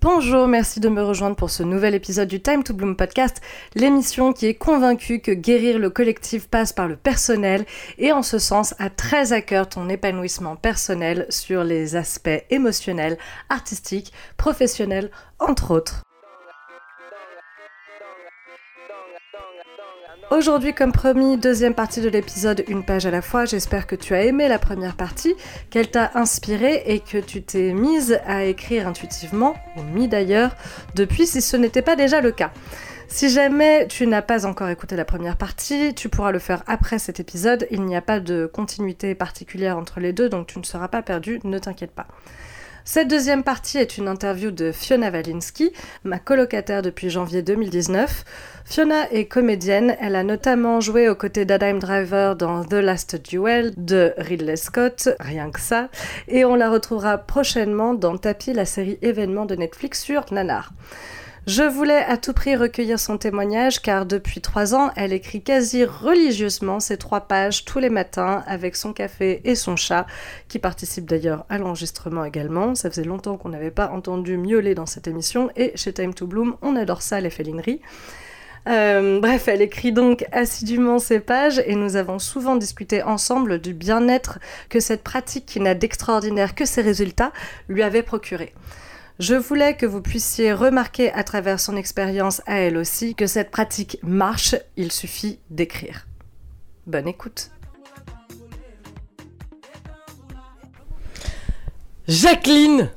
Bonjour, merci de me rejoindre pour ce nouvel épisode du Time to Bloom podcast, l'émission qui est convaincue que guérir le collectif passe par le personnel et en ce sens a très à cœur ton épanouissement personnel sur les aspects émotionnels, artistiques, professionnels, entre autres. Aujourd'hui, comme promis, deuxième partie de l'épisode, une page à la fois. J'espère que tu as aimé la première partie, qu'elle t'a inspiré et que tu t'es mise à écrire intuitivement, ou mis d'ailleurs, depuis si ce n'était pas déjà le cas. Si jamais tu n'as pas encore écouté la première partie, tu pourras le faire après cet épisode. Il n'y a pas de continuité particulière entre les deux, donc tu ne seras pas perdu, ne t'inquiète pas. Cette deuxième partie est une interview de Fiona Walinski, ma colocataire depuis janvier 2019. Fiona est comédienne, elle a notamment joué aux côtés d'Adam Driver dans The Last Duel de Ridley Scott, rien que ça, et on la retrouvera prochainement dans Tapi, la série événement de Netflix sur Nanar. Je voulais à tout prix recueillir son témoignage car depuis trois ans, elle écrit quasi religieusement ces trois pages tous les matins avec son café et son chat, qui participe d'ailleurs à l'enregistrement également. Ça faisait longtemps qu'on n'avait pas entendu miauler dans cette émission et chez Time to Bloom, on adore ça, les félineries. Euh, bref, elle écrit donc assidûment ces pages et nous avons souvent discuté ensemble du bien-être que cette pratique qui n'a d'extraordinaire que ses résultats lui avait procuré. Je voulais que vous puissiez remarquer à travers son expérience à elle aussi que cette pratique marche, il suffit d'écrire. Bonne écoute. Jacqueline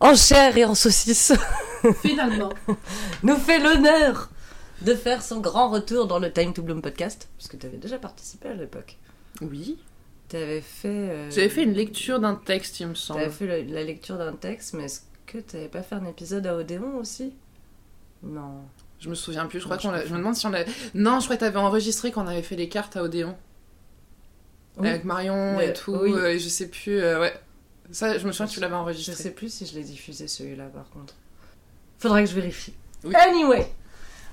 En chair et en saucisse Finalement Nous fait l'honneur de faire son grand retour dans le Time to Bloom podcast, parce que tu avais déjà participé à l'époque. Oui. Tu avais fait... euh, J'avais fait une lecture d'un texte, il me Tu semble. avais fait la lecture d'un texte, mais est-ce que tu n'avais pas fait un épisode à Odéon aussi? Non. Je me souviens plus, je crois qu'on je l'a- Je me demande si on l'a. Non, je crois que t'avais enregistré quand on avait fait les cartes à Odéon. Oui. Avec Marion et tout. oui. euh, et je sais plus. euh, ouais. Ça, je me souviens que tu l'avais Je enregistré. sais plus si je l'ai diffusé celui-là par contre. Faudrait que je vérifie. Oui. Anyway,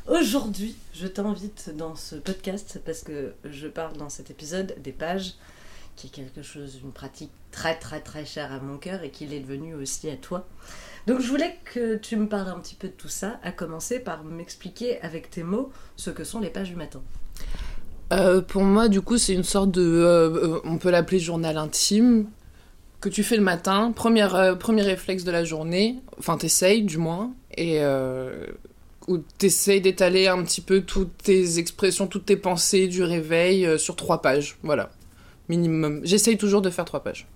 aujourd'hui, je t'invite dans ce podcast parce que je parle dans cet épisode des pages, qui est quelque chose, une pratique très très très chère à mon cœur et qu'il est devenu aussi à toi. Donc je voulais que tu me parles un petit peu de tout ça, à commencer par m'expliquer avec tes mots ce que sont les pages du matin. Euh, pour moi, du coup, c'est une sorte de. euh, euh, on peut l'appeler journal intime que tu fais le matin. Premier réflexe de la journée. Enfin, t'essayes, du moins. Et. Où t'essayes d'étaler un petit peu toutes tes expressions, toutes tes pensées du réveil sur trois pages. Voilà. Minimum. J'essaye toujours de faire trois pages.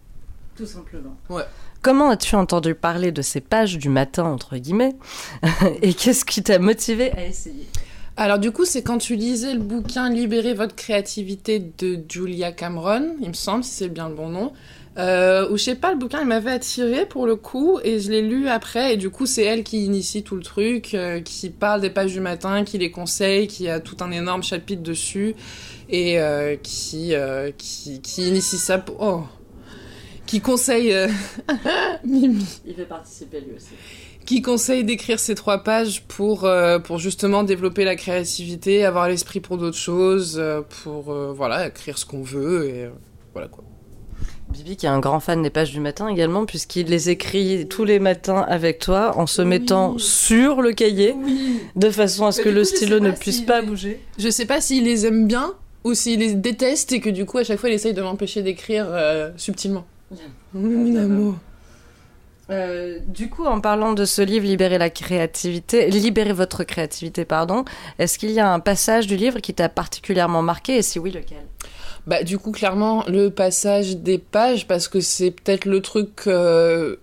Tout simplement. Ouais. Comment as-tu entendu parler de ces pages du matin, entre guillemets Et qu'est-ce qui t'a motivé à essayer? Alors du coup, c'est quand tu lisais le bouquin Libérez votre créativité de Julia Cameron, il me semble, si c'est bien le bon nom. Euh, ou je sais pas, le bouquin il m'avait attiré pour le coup et je l'ai lu après et du coup c'est elle qui initie tout le truc, euh, qui parle des pages du matin, qui les conseille, qui a tout un énorme chapitre dessus et euh, qui, euh, qui qui initie ça pour oh qui conseille euh, Mimi Il veut participer lui aussi. qui conseille d'écrire ces trois pages pour, euh, pour justement développer la créativité, avoir l'esprit pour d'autres choses, pour euh, voilà, écrire ce qu'on veut et voilà quoi. Bibi qui est un grand fan des pages du matin également, puisqu'il les écrit tous les matins avec toi en se Oui. mettant sur le cahier, Oui. de façon à ce Mais que le coup, stylo ne puisse pas bouger. Je sais pas s'il les aime bien ou s'il les déteste et que du coup à chaque fois il essaye de m'empêcher d'écrire euh, subtilement. Mon amour. Euh, du coup, en parlant de ce livre, Libérer la créativité, Libérer votre créativité, pardon, est-ce qu'il y a un passage du livre qui t'a particulièrement marqué et si oui, lequel? Bah du coup clairement le passage des pages parce que c'est peut-être le truc euh,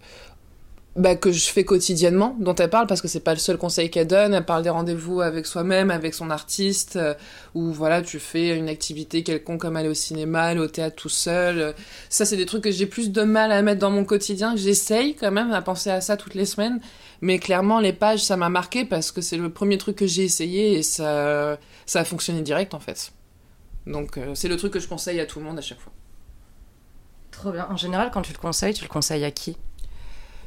bah, que je fais quotidiennement dont elle parle parce que c'est pas le seul conseil qu'elle donne. Elle parle des rendez-vous avec soi-même, avec son artiste, euh, où voilà tu fais une activité quelconque comme aller au cinéma, aller au théâtre tout seul. Ça c'est des trucs que j'ai plus de mal à mettre dans mon quotidien. que J'essaye quand même à penser à ça toutes les semaines. Mais clairement, les pages, ça m'a marqué parce que c'est le premier truc que j'ai essayé et ça, ça a fonctionné direct en fait. Donc euh, c'est le truc que je conseille à tout le monde à chaque fois. Trop bien. En général, quand tu le conseilles, tu le conseilles à qui?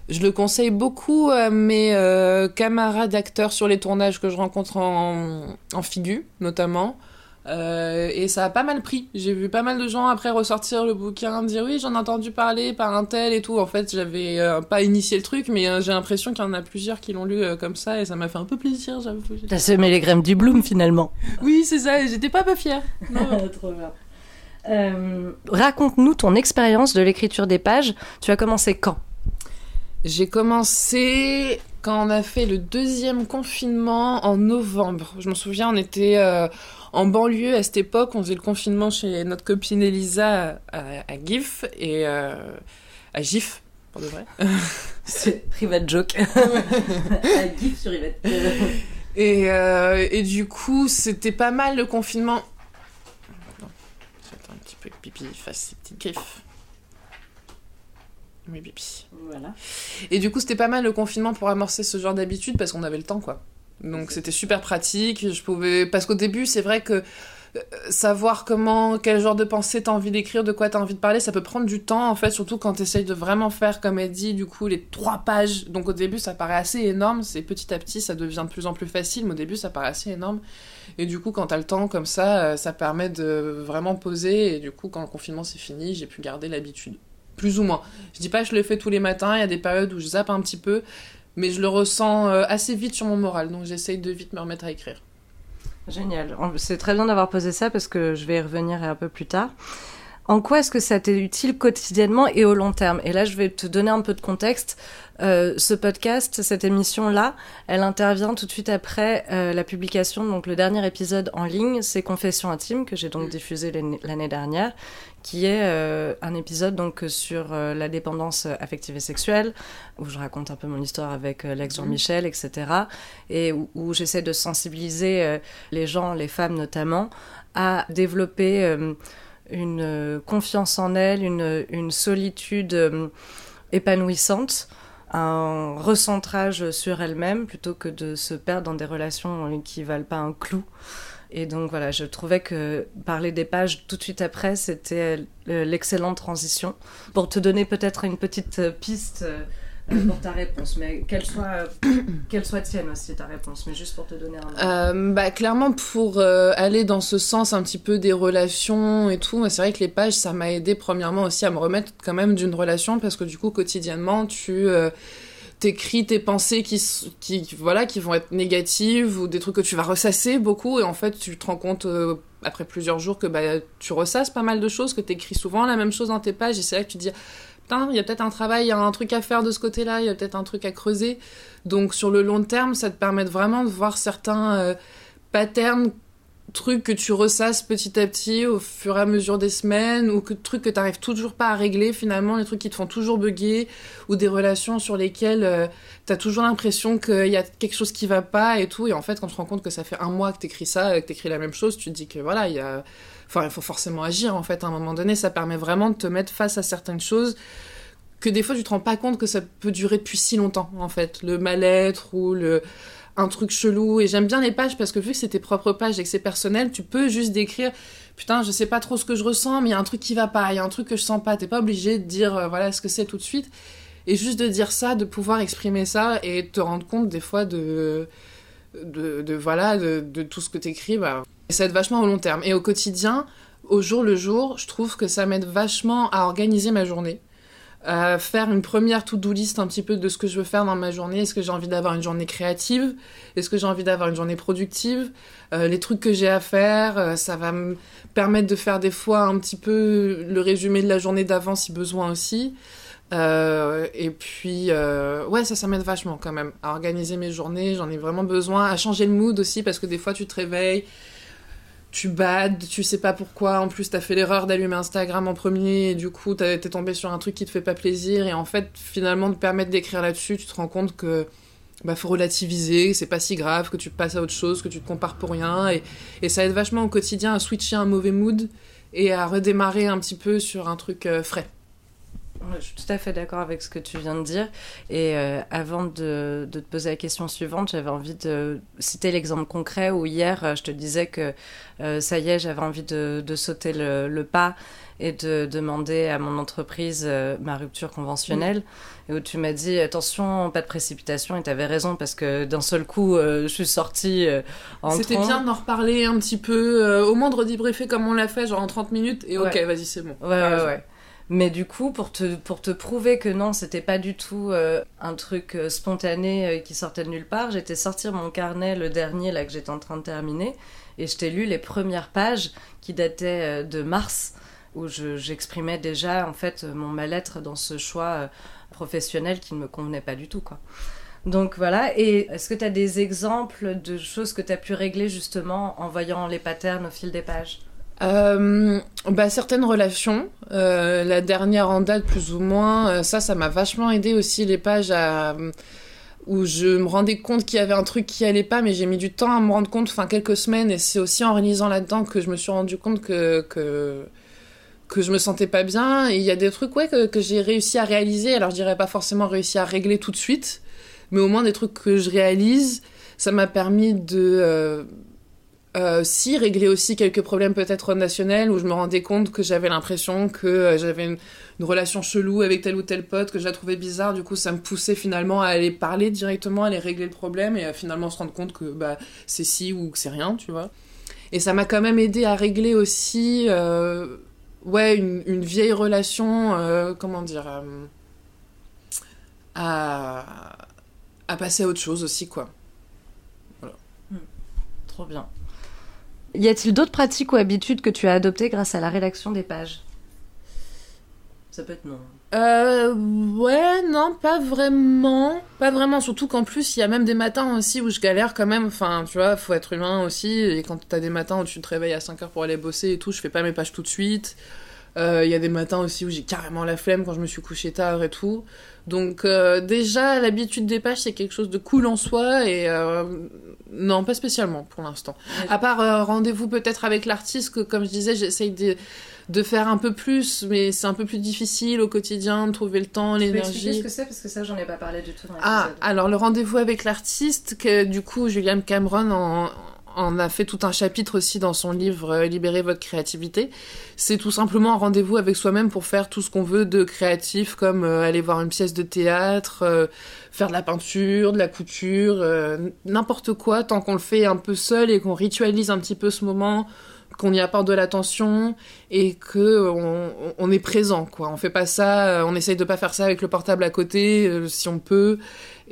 Je le conseille beaucoup à mes euh, camarades acteurs sur les tournages que je rencontre en, en figu, notamment. Euh, et ça a pas mal pris. J'ai vu pas mal de gens après ressortir le bouquin, dire oui, j'en ai entendu parler par un tel et tout. En fait, j'avais euh, pas initié le truc, mais euh, j'ai l'impression qu'il y en a plusieurs qui l'ont lu comme ça et ça m'a fait un peu plaisir, j'avoue. T'as semé les graines du bloom finalement. Oui, c'est ça, et j'étais pas pas fière. Trop bien. Raconte-nous ton expérience de l'écriture des pages. Tu as commencé quand? J'ai commencé quand on a fait le deuxième confinement en novembre. Je me souviens, on était en banlieue à cette époque, on faisait le confinement chez notre copine Elisa à, GIF et euh, à GIF pour de vrai. C'est private joke. à GIF sur Yvette. Et, euh, et du coup, c'était pas mal le confinement. J'attends un petit peu que Pipi fasse ses petites griffes. Oui. Voilà. Et du coup, c'était pas mal le confinement pour amorcer ce genre d'habitude parce qu'on avait le temps, quoi. Donc c'était super pratique. Je pouvais parce qu'au début, c'est vrai que euh, savoir comment, quel genre de pensée t'as envie d'écrire, de quoi t'as envie de parler, ça peut prendre du temps en fait, surtout quand t'essayes de vraiment faire, comme elle dit, du coup, les trois pages. Donc au début, ça paraît assez énorme, c'est petit à petit, ça devient de plus en plus facile, mais au début, ça paraît assez énorme. Et du coup, quand t'as le temps comme ça, euh, ça permet de vraiment poser, et du coup, quand le confinement s'est fini, j'ai pu garder l'habitude. Plus ou moins. Je dis pas que je le fais tous les matins, il y a des périodes où je zappe un petit peu, mais je le ressens euh, assez vite sur mon moral, donc j'essaye de vite me remettre à écrire. Génial. C'est très bien d'avoir posé ça parce que je vais y revenir un peu plus tard. En quoi est-ce que ça t'est utile quotidiennement et au long terme? Et là, je vais te donner un peu de contexte. Euh, ce podcast, cette émission-là, elle intervient tout de suite après euh, la publication, donc le dernier épisode en ligne, c'est Confessions intimes, que j'ai donc diffusé l'année dernière, qui est euh, un épisode donc sur euh, la dépendance affective et sexuelle, où je raconte un peu mon histoire avec euh, l'ex Jean-Michel, etc. Et où, j'essaie de sensibiliser les gens, les femmes notamment, à développer une confiance en elles, une, une solitude épanouissante un recentrage sur elles-mêmes plutôt que de se perdre dans des relations qui valent pas un clou. Et donc voilà, je trouvais que parler des pages tout de suite après, c'était euh, l'excellente transition. Pour te donner peut-être une petite euh, piste euh, pour ta réponse, mais qu'elle soit, qu'elle soit tienne aussi ta réponse, mais juste pour te donner un. bah, clairement, pour aller dans ce sens un petit peu des relations et tout, c'est vrai que les pages, ça m'a aidé premièrement aussi à me remettre quand même d'une relation parce que du coup, quotidiennement, tu t'écris tes pensées qui, qui, voilà, qui vont être négatives ou des trucs que tu vas ressasser beaucoup et en fait tu te rends compte euh, après plusieurs jours que bah, tu ressasses pas mal de choses, que t'écris souvent la même chose dans tes pages et c'est là que tu te dis putain, il y a peut-être un travail, il y a un truc à faire de ce côté-là, il y a peut-être un truc à creuser. Donc sur le long terme, ça te permet vraiment de voir certains euh, patterns trucs que tu ressasses petit à petit au fur et à mesure des semaines ou que trucs que tu n'arrives toujours pas à régler finalement, les trucs qui te font toujours bugger ou des relations sur lesquelles euh, tu as toujours l'impression qu'il y a quelque chose qui va pas et tout. Et en fait quand tu te rends compte que ça fait un mois que tu écris ça, que tu écris la même chose, tu te dis que voilà, il y a enfin il faut forcément agir en fait à un moment donné, ça permet vraiment de te mettre face à certaines choses que des fois tu te rends pas compte que ça peut durer depuis si longtemps en fait, le mal-être ou le un truc chelou. Et j'aime bien les pages parce que vu que c'est tes propres pages et que c'est personnel, tu peux juste décrire putain, je sais pas trop ce que je ressens, mais il y a un truc qui va pas, il y a un truc que je sens pas. T'es pas obligé de dire euh, voilà ce que c'est tout de suite. Et juste de dire ça, de pouvoir exprimer ça et te rendre compte des fois de. de, voilà, de, tout ce que t'écris, bah, ça aide vachement au long terme. Et au quotidien, au jour le jour, je trouve que ça m'aide vachement à organiser ma journée faire une première to-do list un petit peu de ce que je veux faire dans ma journée. Est-ce que j'ai envie d'avoir une journée créative? Est-ce que j'ai envie d'avoir une journée productive? Euh, Les trucs que j'ai à faire, euh, ça va me permettre de faire des fois un petit peu le résumé de la journée d'avant si besoin aussi. Euh, et puis, ouais, ça, ça m'aide vachement quand même à organiser mes journées. J'en ai vraiment besoin. À changer le mood aussi parce que des fois, tu te réveilles tu bades, tu sais pas pourquoi, en plus t'as fait l'erreur d'allumer Instagram en premier, et du coup t'es tombé sur un truc qui te fait pas plaisir, et en fait finalement de permettre d'écrire là-dessus, tu te rends compte que bah faut relativiser, c'est pas si grave, que tu passes à autre chose, que tu te compares pour rien, et, et ça aide vachement au quotidien à switcher un mauvais mood et à redémarrer un petit peu sur un truc euh, frais. Je suis tout à fait d'accord avec ce que tu viens de dire. Et euh, avant de, te poser la question suivante, j'avais envie de citer l'exemple concret où hier, euh, je te disais que euh, ça y est, j'avais envie de, sauter le, pas et de demander à mon entreprise euh, ma rupture conventionnelle. Et où tu m'as dit attention, pas de précipitation. Et tu avais raison parce que d'un seul coup, je suis sortie en C'était bien d'en reparler un petit peu, au moins de redebriefer comme on l'a fait, genre en 30 minutes. Et ok, vas-y, c'est bon. Ouais, ouais, ouais. Mais du coup, pour te, pour te prouver que non, c'était pas du tout euh, un truc euh, spontané euh, qui sortait de nulle part, j'étais sortir mon carnet, le dernier là que j'étais en train de terminer, et je t'ai lu les premières pages qui dataient de mars, où j'exprimais déjà en fait mon mal-être dans ce choix professionnel qui ne me convenait pas du tout. quoi. Donc voilà, et est-ce que tu as des exemples de choses que tu as pu régler justement en voyant les patterns au fil des pages? Euh, bah, certaines relations, euh, la dernière en date plus ou moins, euh, ça, ça m'a vachement aidé aussi les pages à, où je me rendais compte qu'il y avait un truc qui allait pas, mais j'ai mis du temps à me rendre compte, enfin quelques semaines, et c'est aussi en réalisant là-dedans que je me suis rendu compte que, que, que je me sentais pas bien. Il y a des trucs ouais, que, que j'ai réussi à réaliser, alors je dirais pas forcément réussi à régler tout de suite, mais au moins des trucs que je réalise, ça m'a permis de euh, si régler aussi quelques problèmes peut-être relationnels où je me rendais compte que j'avais l'impression que euh, j'avais une, relation chelou avec tel ou tel pote que je la trouvais bizarre. Du coup ça me poussait finalement à aller parler directement à aller régler le problème et à finalement se rendre compte que bah c'est si ou que c'est rien tu vois. Et ça m'a quand même aidé à régler aussi euh, ouais une, vieille relation comment dire à à passer à autre chose aussi quoi. Voilà. Hmm. trop bien y a-t-il d'autres pratiques ou habitudes que tu as adoptées grâce à la rédaction des pages? Ça peut être non. Euh, ouais, non, pas vraiment. Pas vraiment, surtout qu'en plus, il y a même des matins aussi où je galère quand même. Enfin, tu vois, faut être humain aussi. Et quand t'as des matins où tu te réveilles à 5 heures pour aller bosser et tout, je fais pas mes pages tout de suite. Euh, il y a des matins aussi où j'ai carrément la flemme quand je me suis couché tard et tout. Donc euh, déjà, l'habitude des pages, c'est quelque chose de cool en soi et euh, non, pas spécialement pour l'instant. À part rendez-vous peut-être avec l'artiste, que comme je disais, j'essaye de, de faire un peu plus, mais c'est un peu plus difficile au quotidien de trouver le temps, l'énergie. ce que c'est? Parce que ça, j'en ai pas parlé du tout dans Ah, alors le rendez-vous avec l'artiste, que du coup, Julian Cameron en on a fait tout un chapitre aussi dans son livre euh, Libérez votre créativité. C'est tout simplement un rendez-vous avec soi-même pour faire tout ce qu'on veut de créatif, comme euh, aller voir une pièce de théâtre, euh, faire de la peinture, de la couture, n'importe quoi, tant qu'on le fait un peu seul et qu'on ritualise un petit peu ce moment, qu'on y apporte de l'attention et que on, est présent quoi. On fait pas ça, on essaye de pas faire ça avec le portable à côté si on peut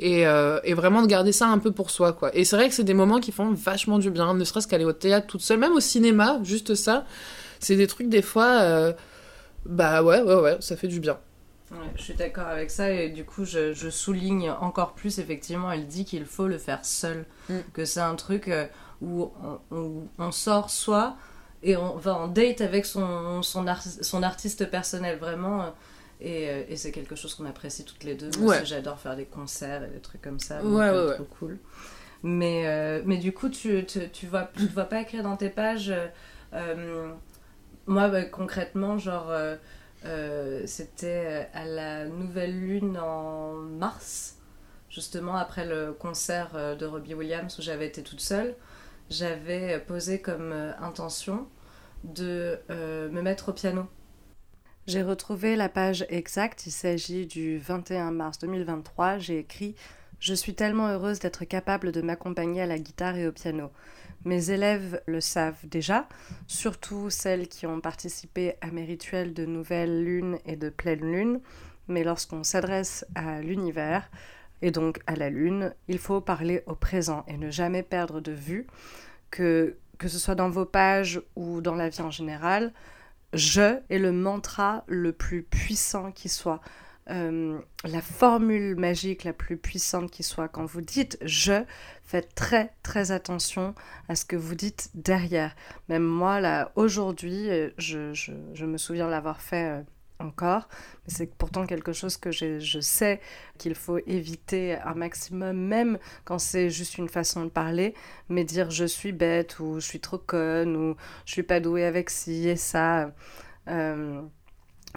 euh, et, vraiment de garder ça un peu pour soi, quoi. Et c'est vrai que c'est des moments qui font vachement du bien, ne serait-ce qu'aller au théâtre toute seule, même au cinéma, juste ça. C'est des trucs, des fois, euh, bah ouais, ouais, ouais, ça fait du bien. je suis d'accord avec ça et du coup je, souligne encore plus effectivement elle dit qu'il faut le faire seul mm. que c'est un truc euh, où on, sort soit et on va en date avec son, son, son artiste personnel vraiment euh, et, c'est quelque chose qu'on apprécie toutes les deux. Moi j'adore faire des concerts et des trucs comme ça. Ouais, euh, ouais, trop cool. Mais, euh, mais du coup, tu, tu, tu, vois, tu te vois pas écrire dans tes pages. moi, bah, concrètement, genre, c'était à la nouvelle lune en mars, justement après le concert de Robbie Williams où j'avais été toute seule. J'avais posé comme intention de me mettre au piano j'ai retrouvé la page exacte, il s'agit du 21 mars 2023. J'ai écrit Je suis tellement heureuse d'être capable de m'accompagner à la guitare et au piano. Mes élèves le savent déjà, surtout celles qui ont participé à mes rituels de nouvelle lune et de pleine lune. Mais lorsqu'on s'adresse à l'univers, et donc à la lune, il faut parler au présent et ne jamais perdre de vue que, que ce soit dans vos pages ou dans la vie en général, je est le mantra le plus puissant qui soit. Euh, la formule magique la plus puissante qui soit. Quand vous dites je, faites très très attention à ce que vous dites derrière. Même moi, là, aujourd'hui, euh, je, je, me souviens l'avoir fait euh, encore. Mais c'est pourtant quelque chose que je sais qu'il faut éviter un maximum, même quand c'est juste une façon de parler. Mais dire je suis bête ou je suis trop conne ou je suis pas douée avec ci et ça. Euh,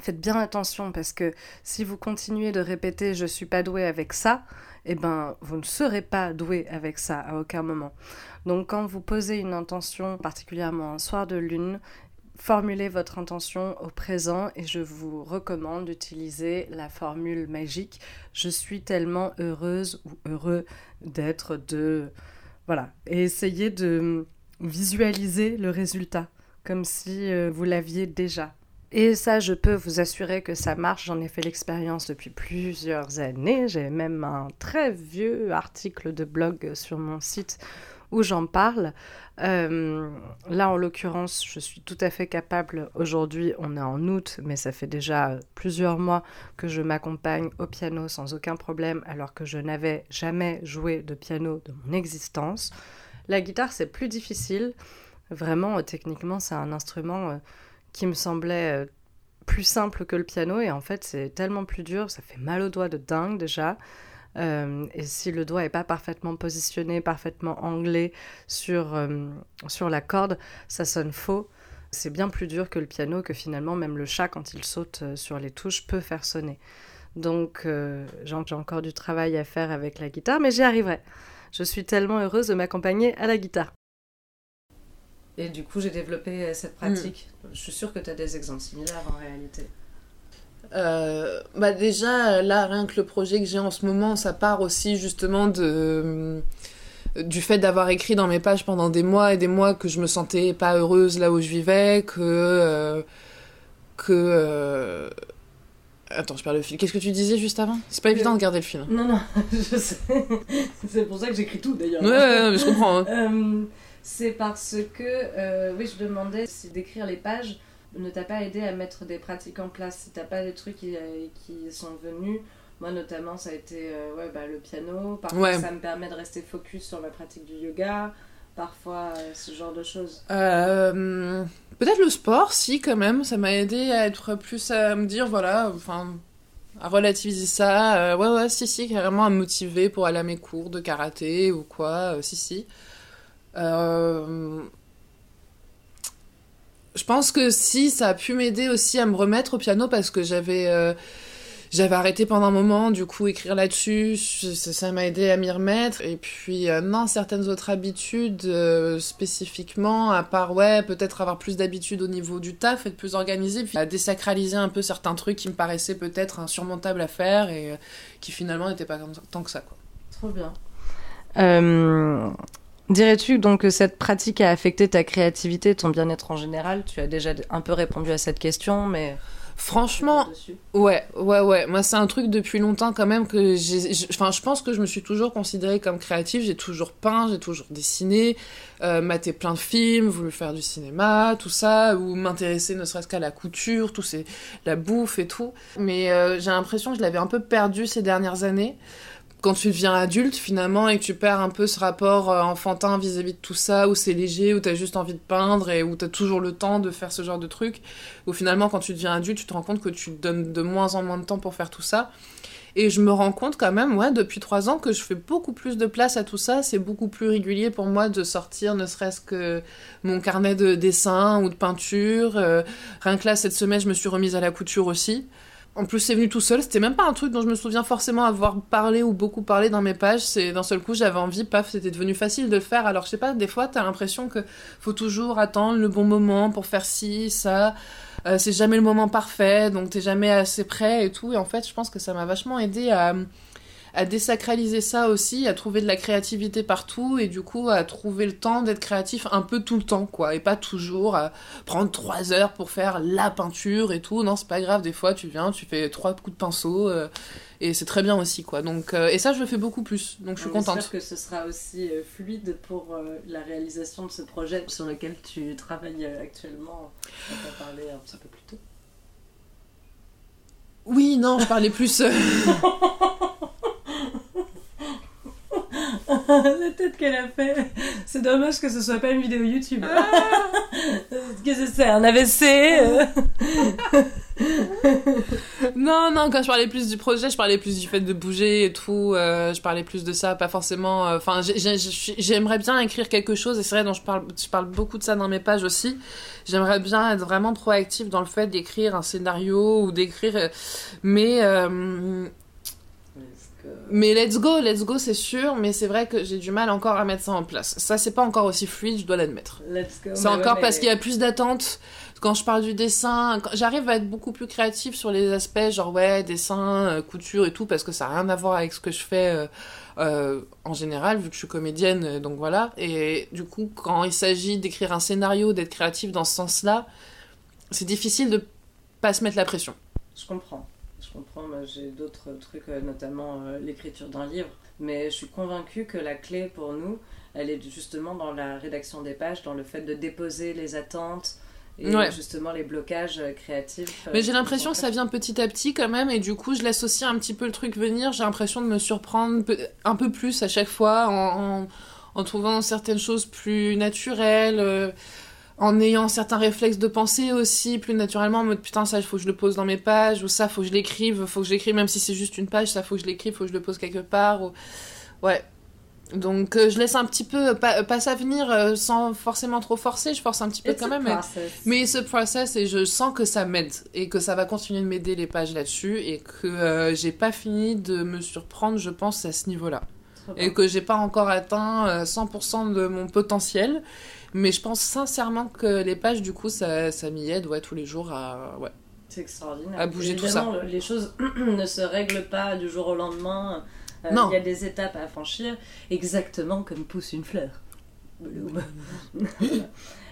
faites bien attention parce que si vous continuez de répéter je suis pas douée avec ça, eh ben vous ne serez pas doué avec ça à aucun moment. Donc quand vous posez une intention, particulièrement un soir de lune, formulez votre intention au présent et je vous recommande d'utiliser la formule magique je suis tellement heureuse ou heureux d'être de voilà et essayez de visualiser le résultat comme si euh, vous l'aviez déjà et ça, je peux vous assurer que ça marche. J'en ai fait l'expérience depuis plusieurs années. J'ai même un très vieux article de blog sur mon site où j'en parle. Euh, là, en l'occurrence, je suis tout à fait capable. Aujourd'hui, on est en août, mais ça fait déjà plusieurs mois que je m'accompagne au piano sans aucun problème, alors que je n'avais jamais joué de piano de mon existence. La guitare, c'est plus difficile. Vraiment, techniquement, c'est un instrument euh, qui me semblait euh, plus simple que le piano, et en fait, c'est tellement plus dur, ça fait mal aux doigts de dingue déjà. Euh, et si le doigt n'est pas parfaitement positionné, parfaitement anglé sur, euh, sur la corde, ça sonne faux. C'est bien plus dur que le piano, que finalement même le chat, quand il saute euh, sur les touches, peut faire sonner. Donc j'ai encore du travail à faire avec la guitare, mais j'y arriverai. Je suis tellement heureuse de m'accompagner à la guitare. Et du coup, j'ai développé cette pratique. Mm. Je suis sûre que tu as des exemples similaires en réalité. Euh, bah déjà, là, rien que le projet que j'ai en ce moment, ça part aussi justement de euh, du fait d'avoir écrit dans mes pages pendant des mois et des mois que je me sentais pas heureuse là où je vivais, que euh, que Attends, je perds le fil. Qu'est-ce que tu disais juste avant? C'est pas évident de garder le fil. Hein. Non, non, je sais. c'est pour ça que j'écris tout d'ailleurs. Ouais, ouais, mais je comprends. Hein. c'est parce que, oui, je demandais si d'écrire les pages ne t'a pas aidé à mettre des pratiques en place Si t'as pas des trucs qui, euh, qui, sont venus, moi notamment ça a été euh, ouais, bah, le piano, parfois ça me permet de rester focus sur ma pratique du yoga, parfois euh, ce genre de choses. Peut-être le sport, si quand même, ça m'a aidé à être plus à me dire, voilà, enfin à relativiser ça. ouais, ouais, si, si, carrément à me motiver pour aller à mes cours de karaté ou quoi, si, si. Euh, je pense que si, ça a pu m'aider aussi à me remettre au piano parce que j'avais euh, j'avais arrêté pendant un moment, du coup écrire là-dessus, ça m'a aidé à m'y remettre. Et puis euh, non, certaines autres habitudes euh, spécifiquement, à part ouais, peut-être avoir plus d'habitude au niveau du taf, être plus organisé, puis à désacraliser un peu certains trucs qui me paraissaient peut-être insurmontables à faire et qui finalement n'étaient pas tant que ça quoi. Trop bien. Dirais-tu donc que cette pratique a affecté ta créativité, ton bien-être en général? Tu as déjà un peu répondu à cette question, mais... Franchement, ouais, ouais, ouais. Moi, c'est un truc depuis longtemps quand même que j'ai. Enfin, je pense que je me suis toujours considérée comme créative. J'ai toujours peint, j'ai toujours dessiné, euh, maté plein de films, voulu faire du cinéma, tout ça, ou m'intéresser ne serait-ce qu'à la couture, tout c'est la bouffe et tout. Mais euh, j'ai l'impression que je l'avais un peu perdu ces dernières années quand tu deviens adulte finalement et que tu perds un peu ce rapport euh, enfantin vis-à-vis de tout ça, où c'est léger, où t'as juste envie de peindre et où t'as toujours le temps de faire ce genre de trucs, où finalement quand tu deviens adulte, tu te rends compte que tu donnes de moins en moins de temps pour faire tout ça. Et je me rends compte quand même, ouais, depuis trois ans, que je fais beaucoup plus de place à tout ça. C'est beaucoup plus régulier pour moi de sortir, ne serait-ce que mon carnet de dessin ou de peinture. Euh, rien que là, cette semaine, je me suis remise à la couture aussi. En plus, c'est venu tout seul. C'était même pas un truc dont je me souviens forcément avoir parlé ou beaucoup parlé dans mes pages. C'est d'un seul coup, j'avais envie, paf, c'était devenu facile de le faire. Alors, je sais pas, des fois, t'as l'impression que faut toujours attendre le bon moment pour faire ci, ça. Euh, c'est jamais le moment parfait, donc t'es jamais assez prêt et tout. Et en fait, je pense que ça m'a vachement aidé à à désacraliser ça aussi, à trouver de la créativité partout et du coup à trouver le temps d'être créatif un peu tout le temps, quoi, et pas toujours à prendre trois heures pour faire la peinture et tout. Non, c'est pas grave, des fois tu viens, tu fais trois coups de pinceau euh, et c'est très bien aussi, quoi. Donc, euh, et ça, je le fais beaucoup plus, donc je suis contente. J'espère que ce sera aussi euh, fluide pour la réalisation de ce projet sur lequel tu travailles actuellement. On va parler un petit peu plus tôt. Oui, non, je parlais plus. la tête qu'elle a fait. C'est dommage que ce soit pas une vidéo YouTube. Qu'est-ce que c'est Un AVC euh Non, non, quand je parlais plus du projet, je parlais plus du fait de bouger et tout. Euh, je parlais plus de ça, pas forcément. Euh, enfin, j'aimerais bien écrire quelque chose, et c'est vrai, dont je parle, je parle beaucoup de ça dans mes pages aussi. J'aimerais bien être vraiment proactive dans le fait d'écrire un scénario ou d'écrire. Mais Mais let's go, let's go, c'est sûr, mais c'est vrai que j'ai du mal encore à mettre ça en place. Ça, c'est pas encore aussi fluide, je dois l'admettre. C'est encore parce qu'il y a plus d'attentes. Quand je parle du dessin, j'arrive à être beaucoup plus créative sur les aspects, genre ouais, dessin, euh, couture et tout, parce que ça n'a rien à voir avec ce que je fais euh, euh, en général, vu que je suis comédienne, donc voilà. Et du coup, quand il s'agit d'écrire un scénario, d'être créative dans ce sens-là, c'est difficile de pas se mettre la pression. Je comprends comprends, j'ai d'autres trucs, euh, notamment euh, l'écriture d'un livre, mais je suis convaincue que la clé pour nous, elle est justement dans la rédaction des pages, dans le fait de déposer les attentes et justement les blocages euh, créatifs. Mais j'ai l'impression que ça vient petit à petit quand même, et du coup je l'associe un petit peu le truc venir, j'ai l'impression de me surprendre un peu plus à chaque fois en, en, trouvant certaines choses plus naturelles en ayant certains réflexes de pensée aussi, plus naturellement, en mode putain, ça, il faut que je le pose dans mes pages, ou ça, faut que je l'écrive, faut que je l'écrive, même si c'est juste une page, ça, faut que je l'écrive, faut que je le pose quelque part. Ou... Ouais. Donc, euh, je laisse un petit peu, pas, pas ça venir euh, sans forcément trop forcer, je force un petit peu quand même. Mais, ce process, et je sens que ça m'aide, et que ça va continuer de m'aider les pages là-dessus, et que euh, j'ai pas fini de me surprendre, je pense, à ce niveau-là. Et que j'ai pas encore atteint 100% de mon potentiel mais je pense sincèrement que les pages, du coup, ça, ça m'y aide ouais, tous les jours à, ouais, c'est extraordinaire. à bouger tout ça. Les choses ne se règlent pas du jour au lendemain. Euh, il y a des étapes à franchir, exactement comme pousse une fleur.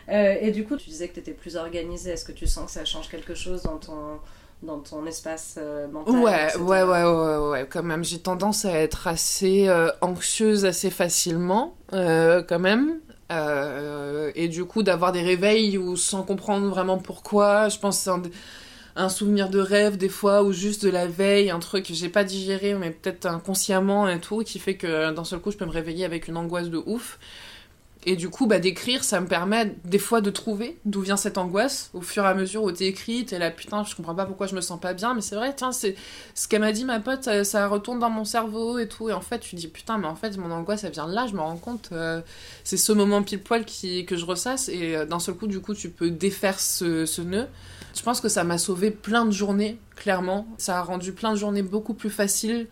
euh, et du coup, tu disais que tu étais plus organisée. Est-ce que tu sens que ça change quelque chose dans ton, dans ton espace euh, mental ouais, ouais, ouais, ouais, ouais, quand même. J'ai tendance à être assez euh, anxieuse assez facilement, quand même. Euh, et du coup, d'avoir des réveils où, sans comprendre vraiment pourquoi, je pense un, souvenir de rêve des fois, ou juste de la veille, un truc que j'ai pas digéré, mais peut-être inconsciemment et tout, qui fait que d'un seul coup, je peux me réveiller avec une angoisse de ouf. Et du coup, bah, d'écrire, ça me permet des fois de trouver d'où vient cette angoisse. Au fur et à mesure où t'es écrit, t'es là, putain, je comprends pas pourquoi je me sens pas bien, mais c'est vrai, tiens, c'est ce qu'elle m'a dit, ma pote, ça, retourne dans mon cerveau et tout. Et en fait, tu dis, putain, mais en fait, mon angoisse, elle vient de là, je me rends compte, euh, c'est ce moment pile poil qui, que je ressasse. Et euh, d'un seul coup, du coup, tu peux défaire ce, ce nœud. Je pense que ça m'a sauvé plein de journées, clairement. Ça a rendu plein de journées beaucoup plus faciles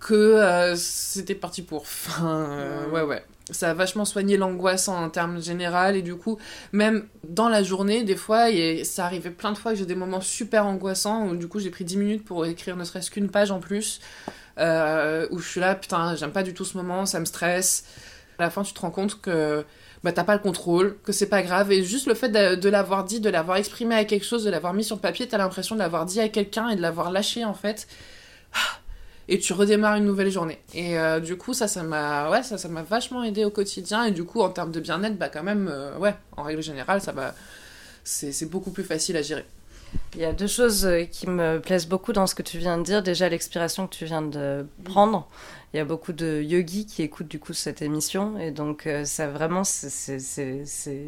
que euh, c'était parti pour. Enfin, ouais, ouais ça a vachement soigné l'angoisse en termes général et du coup même dans la journée des fois et ça arrivait plein de fois que j'ai des moments super angoissants où du coup j'ai pris 10 minutes pour écrire ne serait-ce qu'une page en plus euh, où je suis là putain j'aime pas du tout ce moment ça me stresse. À la fin tu te rends compte que bah t'as pas le contrôle que c'est pas grave et juste le fait de, de l'avoir dit de l'avoir exprimé à quelque chose de l'avoir mis sur papier t'as l'impression de l'avoir dit à quelqu'un et de l'avoir lâché en fait et tu redémarres une nouvelle journée. Et euh, du coup, ça, ça m'a, ouais, ça, ça m'a vachement aidé au quotidien. Et du coup, en termes de bien-être, bah quand même, euh, ouais, en règle générale, ça va, c'est beaucoup plus facile à gérer. Il y a deux choses euh, qui me plaisent beaucoup dans ce que tu viens de dire. Déjà, l'expiration que tu viens de prendre. Il y a beaucoup de yogis qui écoutent du coup cette émission. Et donc, ça vraiment, c'est,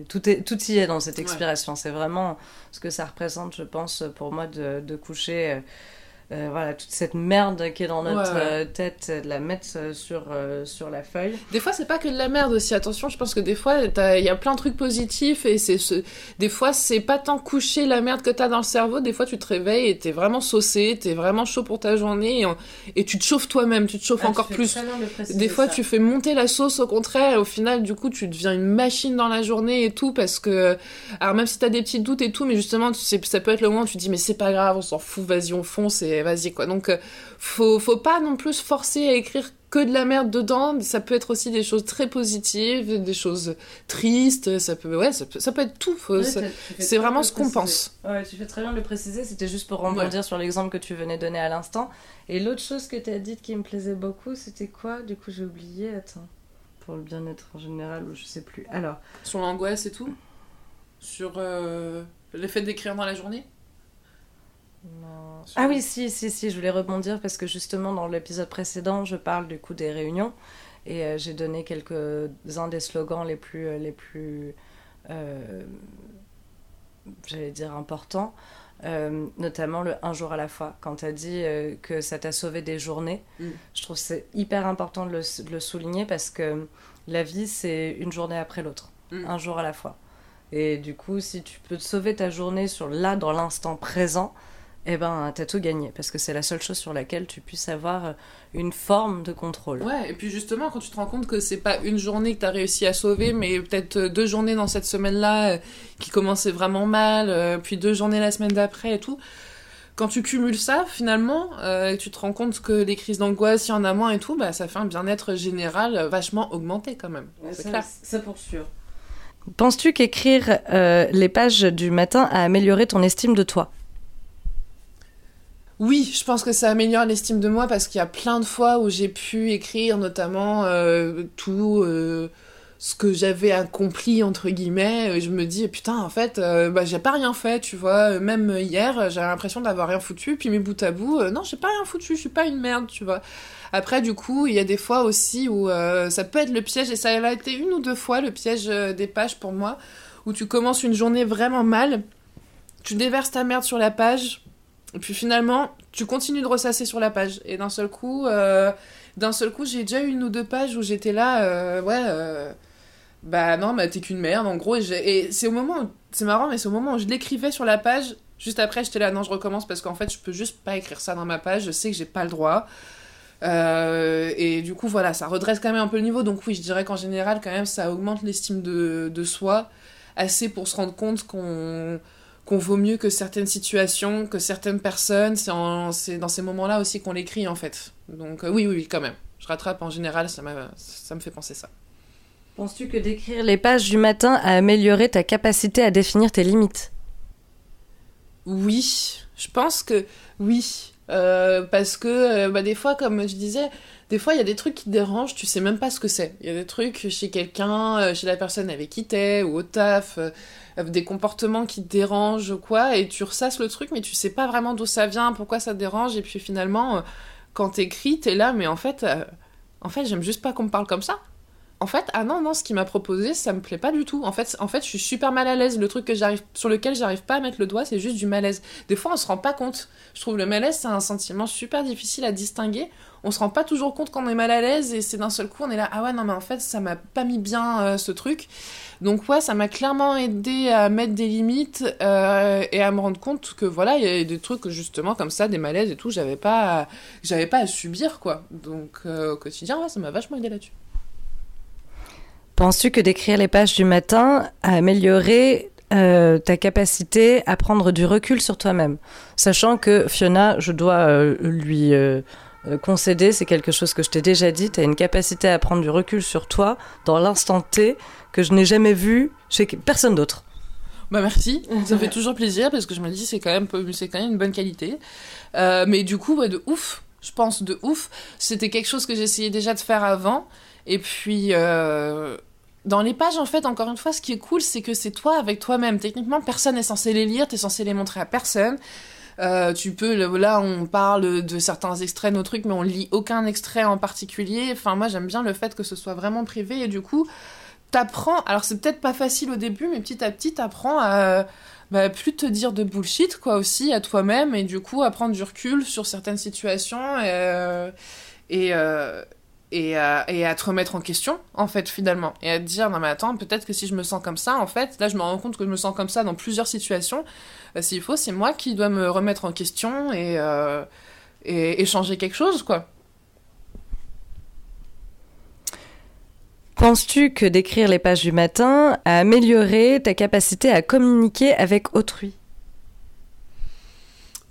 tout, est, tout y est dans cette expiration. C'est vraiment ce que ça représente, je pense, pour moi, de, de coucher euh, voilà, toute cette merde qui est dans notre euh, tête, de la mettre euh, sur, sur la feuille. Des fois, c'est pas que de la merde aussi. Attention, je pense que des fois, il y a plein de trucs positifs et c'est ce... des fois, c'est pas tant coucher la merde que t'as dans le cerveau. Des fois, tu te réveilles et t'es vraiment saucé, t'es vraiment chaud pour ta journée et, tu te chauffes toi-même, tu te chauffes ah, encore plus. Des fois, tu fais monter la sauce au contraire et au final, du coup, tu deviens une machine dans la journée et tout parce que, alors même si t'as des petits doutes et tout, mais justement, tu sais, ça peut être le moment où tu te dis, mais c'est pas grave, on s'en fout, vas-y, on fonce et vas-y quoi. Donc euh, faut faut pas non plus forcer à écrire que de la merde dedans, ça peut être aussi des choses très positives, des choses tristes, ça peut ouais, ça peut, ça peut être tout, c'est vraiment ce qu'on pense. Ouais, tu fais très bien de le préciser, c'était juste pour rebondir sur l'exemple que tu venais donner à l'instant. Et l'autre chose que tu as dite qui me plaisait beaucoup, c'était quoi? Du coup, j'ai oublié, attends. Pour le bien-être en général, ou je sais plus. Alors, sur l'angoisse et tout? Sur euh, l'effet d'écrire dans la journée? Ah oui, si, si, si, je voulais rebondir parce que justement dans l'épisode précédent, je parle du coup des réunions et euh, j'ai donné quelques-uns des slogans les plus, euh, les plus euh, j'allais dire importants, notamment le un jour à la fois. Quand tu as dit que ça t'a sauvé des journées, mm. je trouve c'est hyper important de le, souligner parce que la vie c'est une journée après l'autre, mm. un jour à la fois. Et du coup, si tu peux te sauver ta journée sur là, dans l'instant présent, eh ben, t'as tout gagné, parce que c'est la seule chose sur laquelle tu puisses avoir euh, une forme de contrôle. Ouais, et puis justement, quand tu te rends compte que c'est pas une journée que t'as réussi à sauver, mais peut-être euh, deux journées dans cette semaine-là euh, qui commençaient vraiment mal, puis deux journées la semaine d'après et tout, quand tu cumules ça, finalement, tu te rends compte que les crises d'angoisse, il y en a moins et tout, bah, ça fait un bien-être général vachement augmenté quand même. c'est clair. Ça pour sûr. Penses-tu qu'écrire les pages du matin a amélioré ton estime de toi? Oui, je pense que ça améliore l'estime de moi parce qu'il y a plein de fois où j'ai pu écrire notamment euh, tout euh, ce que j'avais accompli entre guillemets. Et je me dis putain en fait euh, bah, j'ai pas rien fait, tu vois. Même hier j'ai l'impression d'avoir rien foutu. Puis mes bout à bout, non j'ai pas rien foutu, je suis pas une merde, tu vois. Après du coup il y a des fois aussi où ça peut être le piège et ça a été une ou deux fois le piège des pages pour moi où tu commences une journée vraiment mal, tu déverses ta merde sur la page et puis finalement, tu continues de ressasser sur la page. Et d'un seul coup, euh, coup, j'ai déjà eu une ou deux pages où j'étais là, euh, ouais, euh, bah non, bah t'es qu'une merde, en gros. Et, c'est au moment, c'est marrant, mais c'est au moment où je l'écrivais sur la page. Juste après, j'étais là, non, je recommence parce qu'en fait, je peux juste pas écrire ça dans ma page. Je sais que j'ai pas le droit. et du coup, voilà, ça redresse quand même un peu le niveau. Donc oui, je dirais qu'en général, quand même, ça augmente l'estime de soi assez pour se rendre compte qu'on qu'on vaut mieux que certaines situations, que certaines personnes. C'est dans ces moments-là aussi qu'on l'écrit, en fait. Donc, euh, oui, oui, oui, quand même. Je rattrape en général, ça, ça me fait penser ça. Penses-tu que d'écrire les pages du matin a amélioré ta capacité à définir tes limites? Oui, je pense que oui. Euh, parce que euh, bah, des fois, comme je disais, des fois il y a des trucs qui te dérangent, tu sais même pas ce que c'est. Il y a des trucs chez quelqu'un, chez la personne avec qui t'es, ou au taf, des comportements qui te dérangent quoi, et tu ressasses le truc, mais tu sais pas vraiment d'où ça vient, pourquoi ça te dérange, et puis finalement, euh, quand t'écris, t'es là, mais en fait, euh, en fait, j'aime juste pas qu'on me parle comme ça. En fait, ah non, non, ce qu'il m'a proposé, ça me plaît pas du tout. En fait, en fait, je suis super mal à l'aise. Le truc que j'arrive, sur lequel j'arrive pas à mettre le doigt, c'est juste du malaise. Des fois, on se rend pas compte. Je trouve le malaise, c'est un sentiment super difficile à distinguer. On se rend pas toujours compte qu'on est mal à l'aise et c'est d'un seul coup, on est là, ah ouais, non, mais en fait, ça m'a pas mis bien euh, ce truc. Donc ouais, ça m'a clairement aidé à mettre des limites euh, et à me rendre compte que voilà, il y a des trucs justement comme ça, des malaises et tout, j'avais pas, j'avais pas à subir quoi. Donc euh, au quotidien, ouais, ça m'a vachement aidé là-dessus. Penses-tu que d'écrire les pages du matin a amélioré euh, ta capacité à prendre du recul sur toi-même? Sachant que Fiona, je dois lui concéder, c'est quelque chose que je t'ai déjà dit, tu as une capacité à prendre du recul sur toi dans l'instant T que je n'ai jamais vu chez personne d'autre. Bah merci, ça fait toujours plaisir parce que je me dis c'est quand même c'est quand même une bonne qualité. Euh, mais du coup de ouf, je pense de ouf. C'était quelque chose que j'essayais déjà de faire avant et puis euh, dans les pages en fait encore une fois ce qui est cool c'est que c'est toi avec toi-même. Techniquement personne n'est censé les lire, t'es censé les montrer à personne. Euh, tu peux, là, on parle de certains extraits, nos trucs, mais on lit aucun extrait en particulier. Enfin, moi, j'aime bien le fait que ce soit vraiment privé et du coup, t'apprends, alors c'est peut-être pas facile au début, mais petit à petit, t'apprends à bah, plus te dire de bullshit, quoi, aussi, à toi-même, et du coup, à prendre du recul sur certaines situations, et, euh, euh, et, à, et, à, te remettre en question, en fait, finalement. Et à te dire, non mais attends, peut-être que si je me sens comme ça, en fait, là, je me rends compte que je me sens comme ça dans plusieurs situations. Bah, s'il faut, c'est moi qui dois me remettre en question et, euh, et, et changer quelque chose, quoi. Penses-tu que d'écrire les pages du matin a amélioré ta capacité à communiquer avec autrui?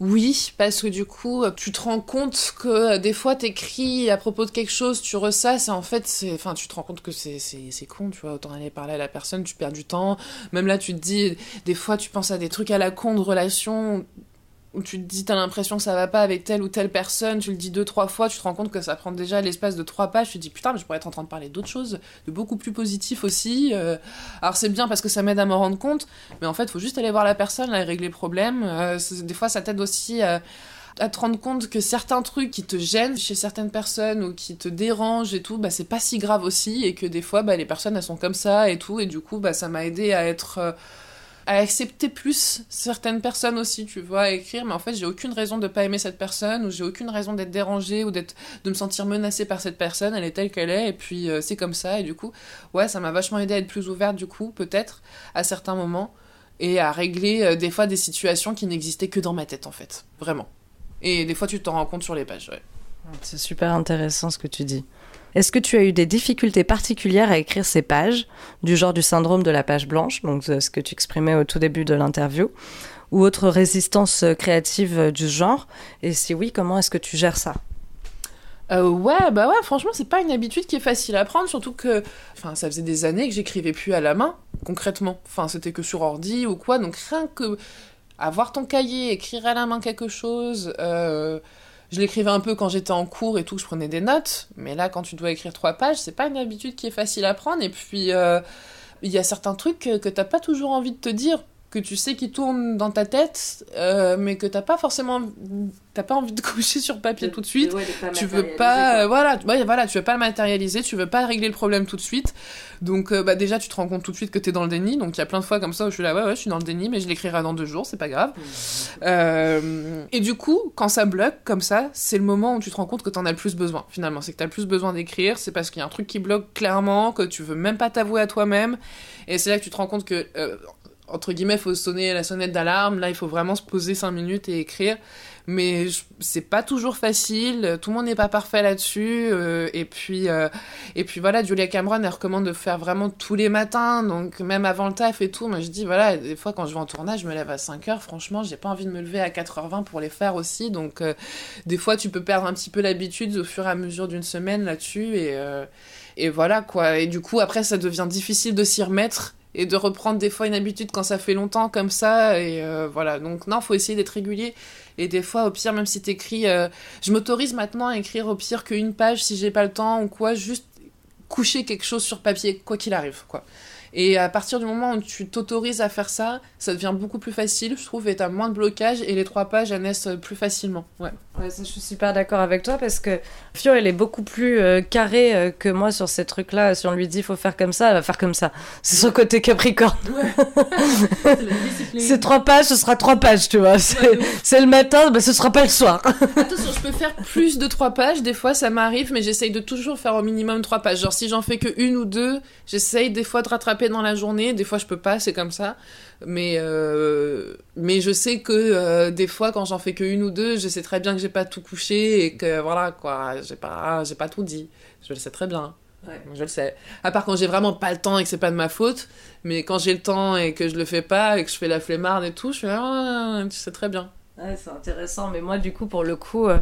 Oui, parce que du coup, tu te rends compte que des fois, t'écris à propos de quelque chose, tu ressasses, et en fait, c'est, enfin, tu te rends compte que c'est, c'est, con, tu vois, autant aller parler à la personne, tu perds du temps. Même là, tu te dis, des fois, tu penses à des trucs à la con de relation, où tu te dis, t'as l'impression que ça va pas avec telle ou telle personne, tu le dis deux, trois fois, tu te rends compte que ça prend déjà l'espace de trois pages, tu te dis, putain, mais je pourrais être en train de parler d'autres choses, de beaucoup plus positif aussi. Euh. alors c'est bien parce que ça m'aide à m'en rendre compte, mais en fait, faut juste aller voir la personne, là, et régler le problème. Euh, des fois, ça t'aide aussi à, te rendre compte que certains trucs qui te gênent chez certaines personnes ou qui te dérangent et tout, bah, c'est pas si grave aussi, et que des fois, bah, les personnes, elles sont comme ça et tout, et du coup, bah, ça m'a aidé à être... Euh, à accepter plus certaines personnes aussi, tu vois, à écrire, mais en fait, j'ai aucune raison de pas aimer cette personne, ou j'ai aucune raison d'être dérangée, ou d'être, de me sentir menacée par cette personne, elle est telle qu'elle est, et puis euh, c'est comme ça, et du coup, ouais, ça m'a vachement aidé à être plus ouverte, du coup, peut-être, à certains moments. et à régler des fois des situations qui n'existaient que dans ma tête en fait, vraiment. Et des fois tu t'en rends compte sur les pages. Ouais. C'est super intéressant ce que tu dis. Est-ce que tu as eu des difficultés particulières à écrire ces pages, du genre du syndrome de la page blanche, donc ce que tu exprimais au tout début de l'interview, ou autre résistance créative du genre? Et si oui, comment est-ce que tu gères ça? Euh, ouais, bah ouais, franchement, c'est pas une habitude qui est facile à prendre, surtout que, enfin, ça faisait des années que j'écrivais plus à la main, concrètement. Enfin, c'était que sur ordi ou quoi, donc rien que avoir ton cahier, écrire à la main quelque chose, euh, je l'écrivais un peu quand j'étais en cours et tout, je prenais des notes, mais là, quand tu dois écrire trois pages, c'est pas une habitude qui est facile à prendre. Et puis, euh, il y a certains trucs que, que t'as pas toujours envie de te dire que tu sais qui tourne dans ta tête, euh, mais que t'as pas forcément, t'as pas envie de coucher sur papier tout de suite. tu veux pas, voilà, voilà, tu veux pas le matérialiser, tu veux pas régler le problème tout de suite. Donc, euh, bah déjà, tu te rends compte tout de suite que t'es dans le déni. Donc, il y a plein de fois comme ça où je suis là, ouais, ouais, je suis dans le déni, mais je l'écrirai dans deux jours, c'est pas grave. Mmh. Euh, et du coup, quand ça bloque comme ça, c'est le moment où tu te rends compte que t'en as le plus besoin. Finalement, c'est que t'as le plus besoin d'écrire, c'est parce qu'il y a un truc qui bloque clairement, que tu veux même pas t'avouer à toi-même. Et c'est là que tu te rends compte que entre guillemets, il faut sonner la sonnette d'alarme. Là, il faut vraiment se poser cinq minutes et écrire. Mais c'est pas toujours facile. Tout le monde n'est pas parfait là-dessus. Euh, et puis, euh, et puis voilà, Julia Cameron, elle recommande de faire vraiment tous les matins. Donc, même avant le taf et tout. Moi, je dis, voilà, des fois, quand je vais en tournage, je me lève à 5 heures. Franchement, j'ai pas envie de me lever à 4h20 pour les faire aussi. Donc, euh, des fois, tu peux perdre un petit peu l'habitude au fur et à mesure d'une semaine là-dessus. Et voilà, quoi. Et du coup, après, ça devient difficile de s'y remettre et de reprendre des fois une habitude quand ça fait longtemps comme ça et euh, voilà. Donc non faut essayer d'être régulier. Et des fois au pire même si t'écris euh, je m'autorise maintenant à écrire au pire qu'une page si j'ai pas le temps ou quoi juste coucher quelque chose sur papier quoi qu'il arrive quoi et à partir du moment où tu t'autorises à faire ça, ça devient beaucoup plus facile, je trouve, et t'as moins de blocage et les trois pages, elles naissent plus facilement. Ouais. ouais ça, je suis super d'accord avec toi parce que Fio, elle est beaucoup plus euh, carrée euh, que moi sur ces trucs-là. Si on lui dit il faut faire comme ça, elle va faire comme ça. C'est son côté Capricorne. Ouais. c'est trois pages, ce sera trois pages, tu vois. C'est le matin, bah, ce sera pas le soir. Attention, je peux faire plus de trois pages, des fois ça m'arrive, mais j'essaye de toujours faire au minimum trois pages. Genre si j'en fais que une ou deux, j'essaye des fois de rattraper dans la journée. Des fois, je peux pas, c'est comme ça. Mais, euh, mais je sais que euh, des fois, quand j'en fais que une ou deux, je sais très bien que j'ai pas tout couché et que voilà, quoi, j'ai pas, j'ai pas tout dit. Je le sais très bien. Je le sais. À part quand j'ai vraiment pas le temps et que c'est pas de ma faute. Mais quand j'ai le temps et que je le fais pas et que je fais la flemmarde et tout, je fais, ah, tu sais très bien c'est intéressant, mais moi, du coup, pour le coup, euh,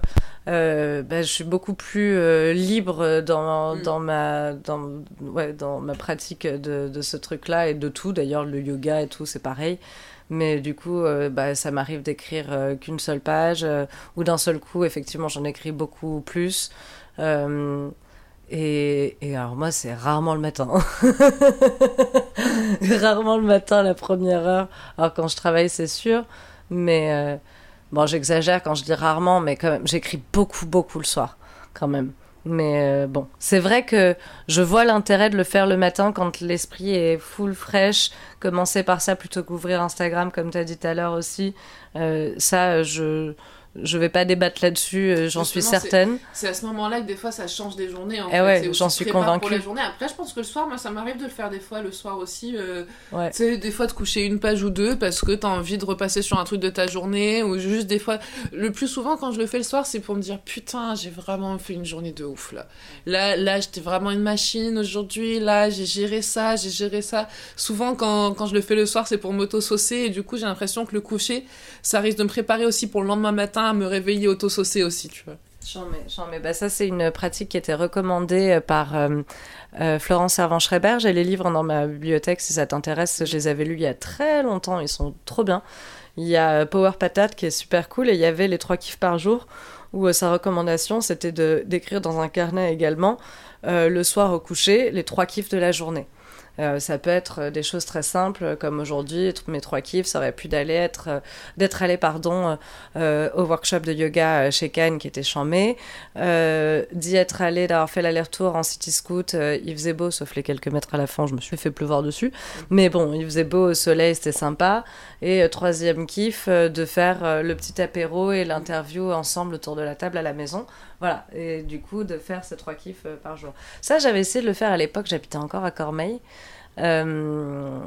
euh, bah, je suis beaucoup plus euh, libre dans, mm. dans, ma, dans, ouais, dans ma pratique de, de ce truc-là et de tout. D'ailleurs, le yoga et tout, c'est pareil. Mais du coup, bah, ça m'arrive d'écrire qu'une seule page, ou d'un seul coup, effectivement, j'en écris beaucoup plus. Et, et, alors moi, c'est rarement le matin. rarement le matin, la première heure. Alors quand je travaille, c'est sûr. Mais Bon, j'exagère quand je dis rarement, mais quand même, j'écris beaucoup, beaucoup le soir, quand même. Mais euh, bon, c'est vrai que je vois l'intérêt de le faire le matin quand l'esprit est full fraîche. Commencer par ça plutôt qu'ouvrir Instagram, comme tu as dit tout à l'heure aussi. Euh, ça, je, je vais pas débattre là-dessus, euh, j'en suis certaine. C'est à ce moment-là que des fois ça change des journées. En eh ouais, j'en suis convaincue. la journée. Après, je pense que le soir, moi, ça m'arrive de le faire des fois, le soir aussi. Euh, Tu sais, des fois de coucher une page ou deux parce que tu as envie de repasser sur un truc de ta journée ou juste des fois. Le plus souvent, quand je le fais le soir, c'est pour me dire putain, j'ai vraiment fait une journée de ouf là. Là, là, j'étais vraiment une machine aujourd'hui. Là, j'ai géré ça, j'ai géré ça. Souvent, quand, quand je le fais le soir, c'est pour m'auto-saucer et du coup, j'ai l'impression que le coucher, ça risque de me préparer aussi pour le lendemain matin à me réveiller auto-saucé aussi, tu vois. Bah, ça, c'est une pratique qui était recommandée euh, par euh, euh, Florence Servan-Schreiber. J'ai les livres dans ma bibliothèque si ça t'intéresse. Je les avais lus il y a très longtemps. Ils sont trop bien. Il y a Power Patate qui est super cool et il y avait les trois kiffs par jour où sa recommandation c'était d'écrire dans un carnet également le soir au coucher les trois kiffs de la journée. Euh, ça peut être euh, des choses très simples comme aujourd'hui, mes trois kiffs, ça aurait pu d'aller être euh, d'être allé pardon au workshop de yoga chez Cannes qui était chambé, d'y être allé, d'avoir fait l'aller-retour en city scoot, il faisait beau sauf les quelques mètres à la fin, je me suis fait pleuvoir dessus, mais bon, il faisait beau au soleil, c'était sympa. Et troisième kiff, de faire le petit apéro et l'interview ensemble autour de la table à la maison. Voilà, et du coup de faire ces trois kiffs par jour. Ça, j'avais essayé de le faire à l'époque, j'habitais encore à Cormeil. Euh,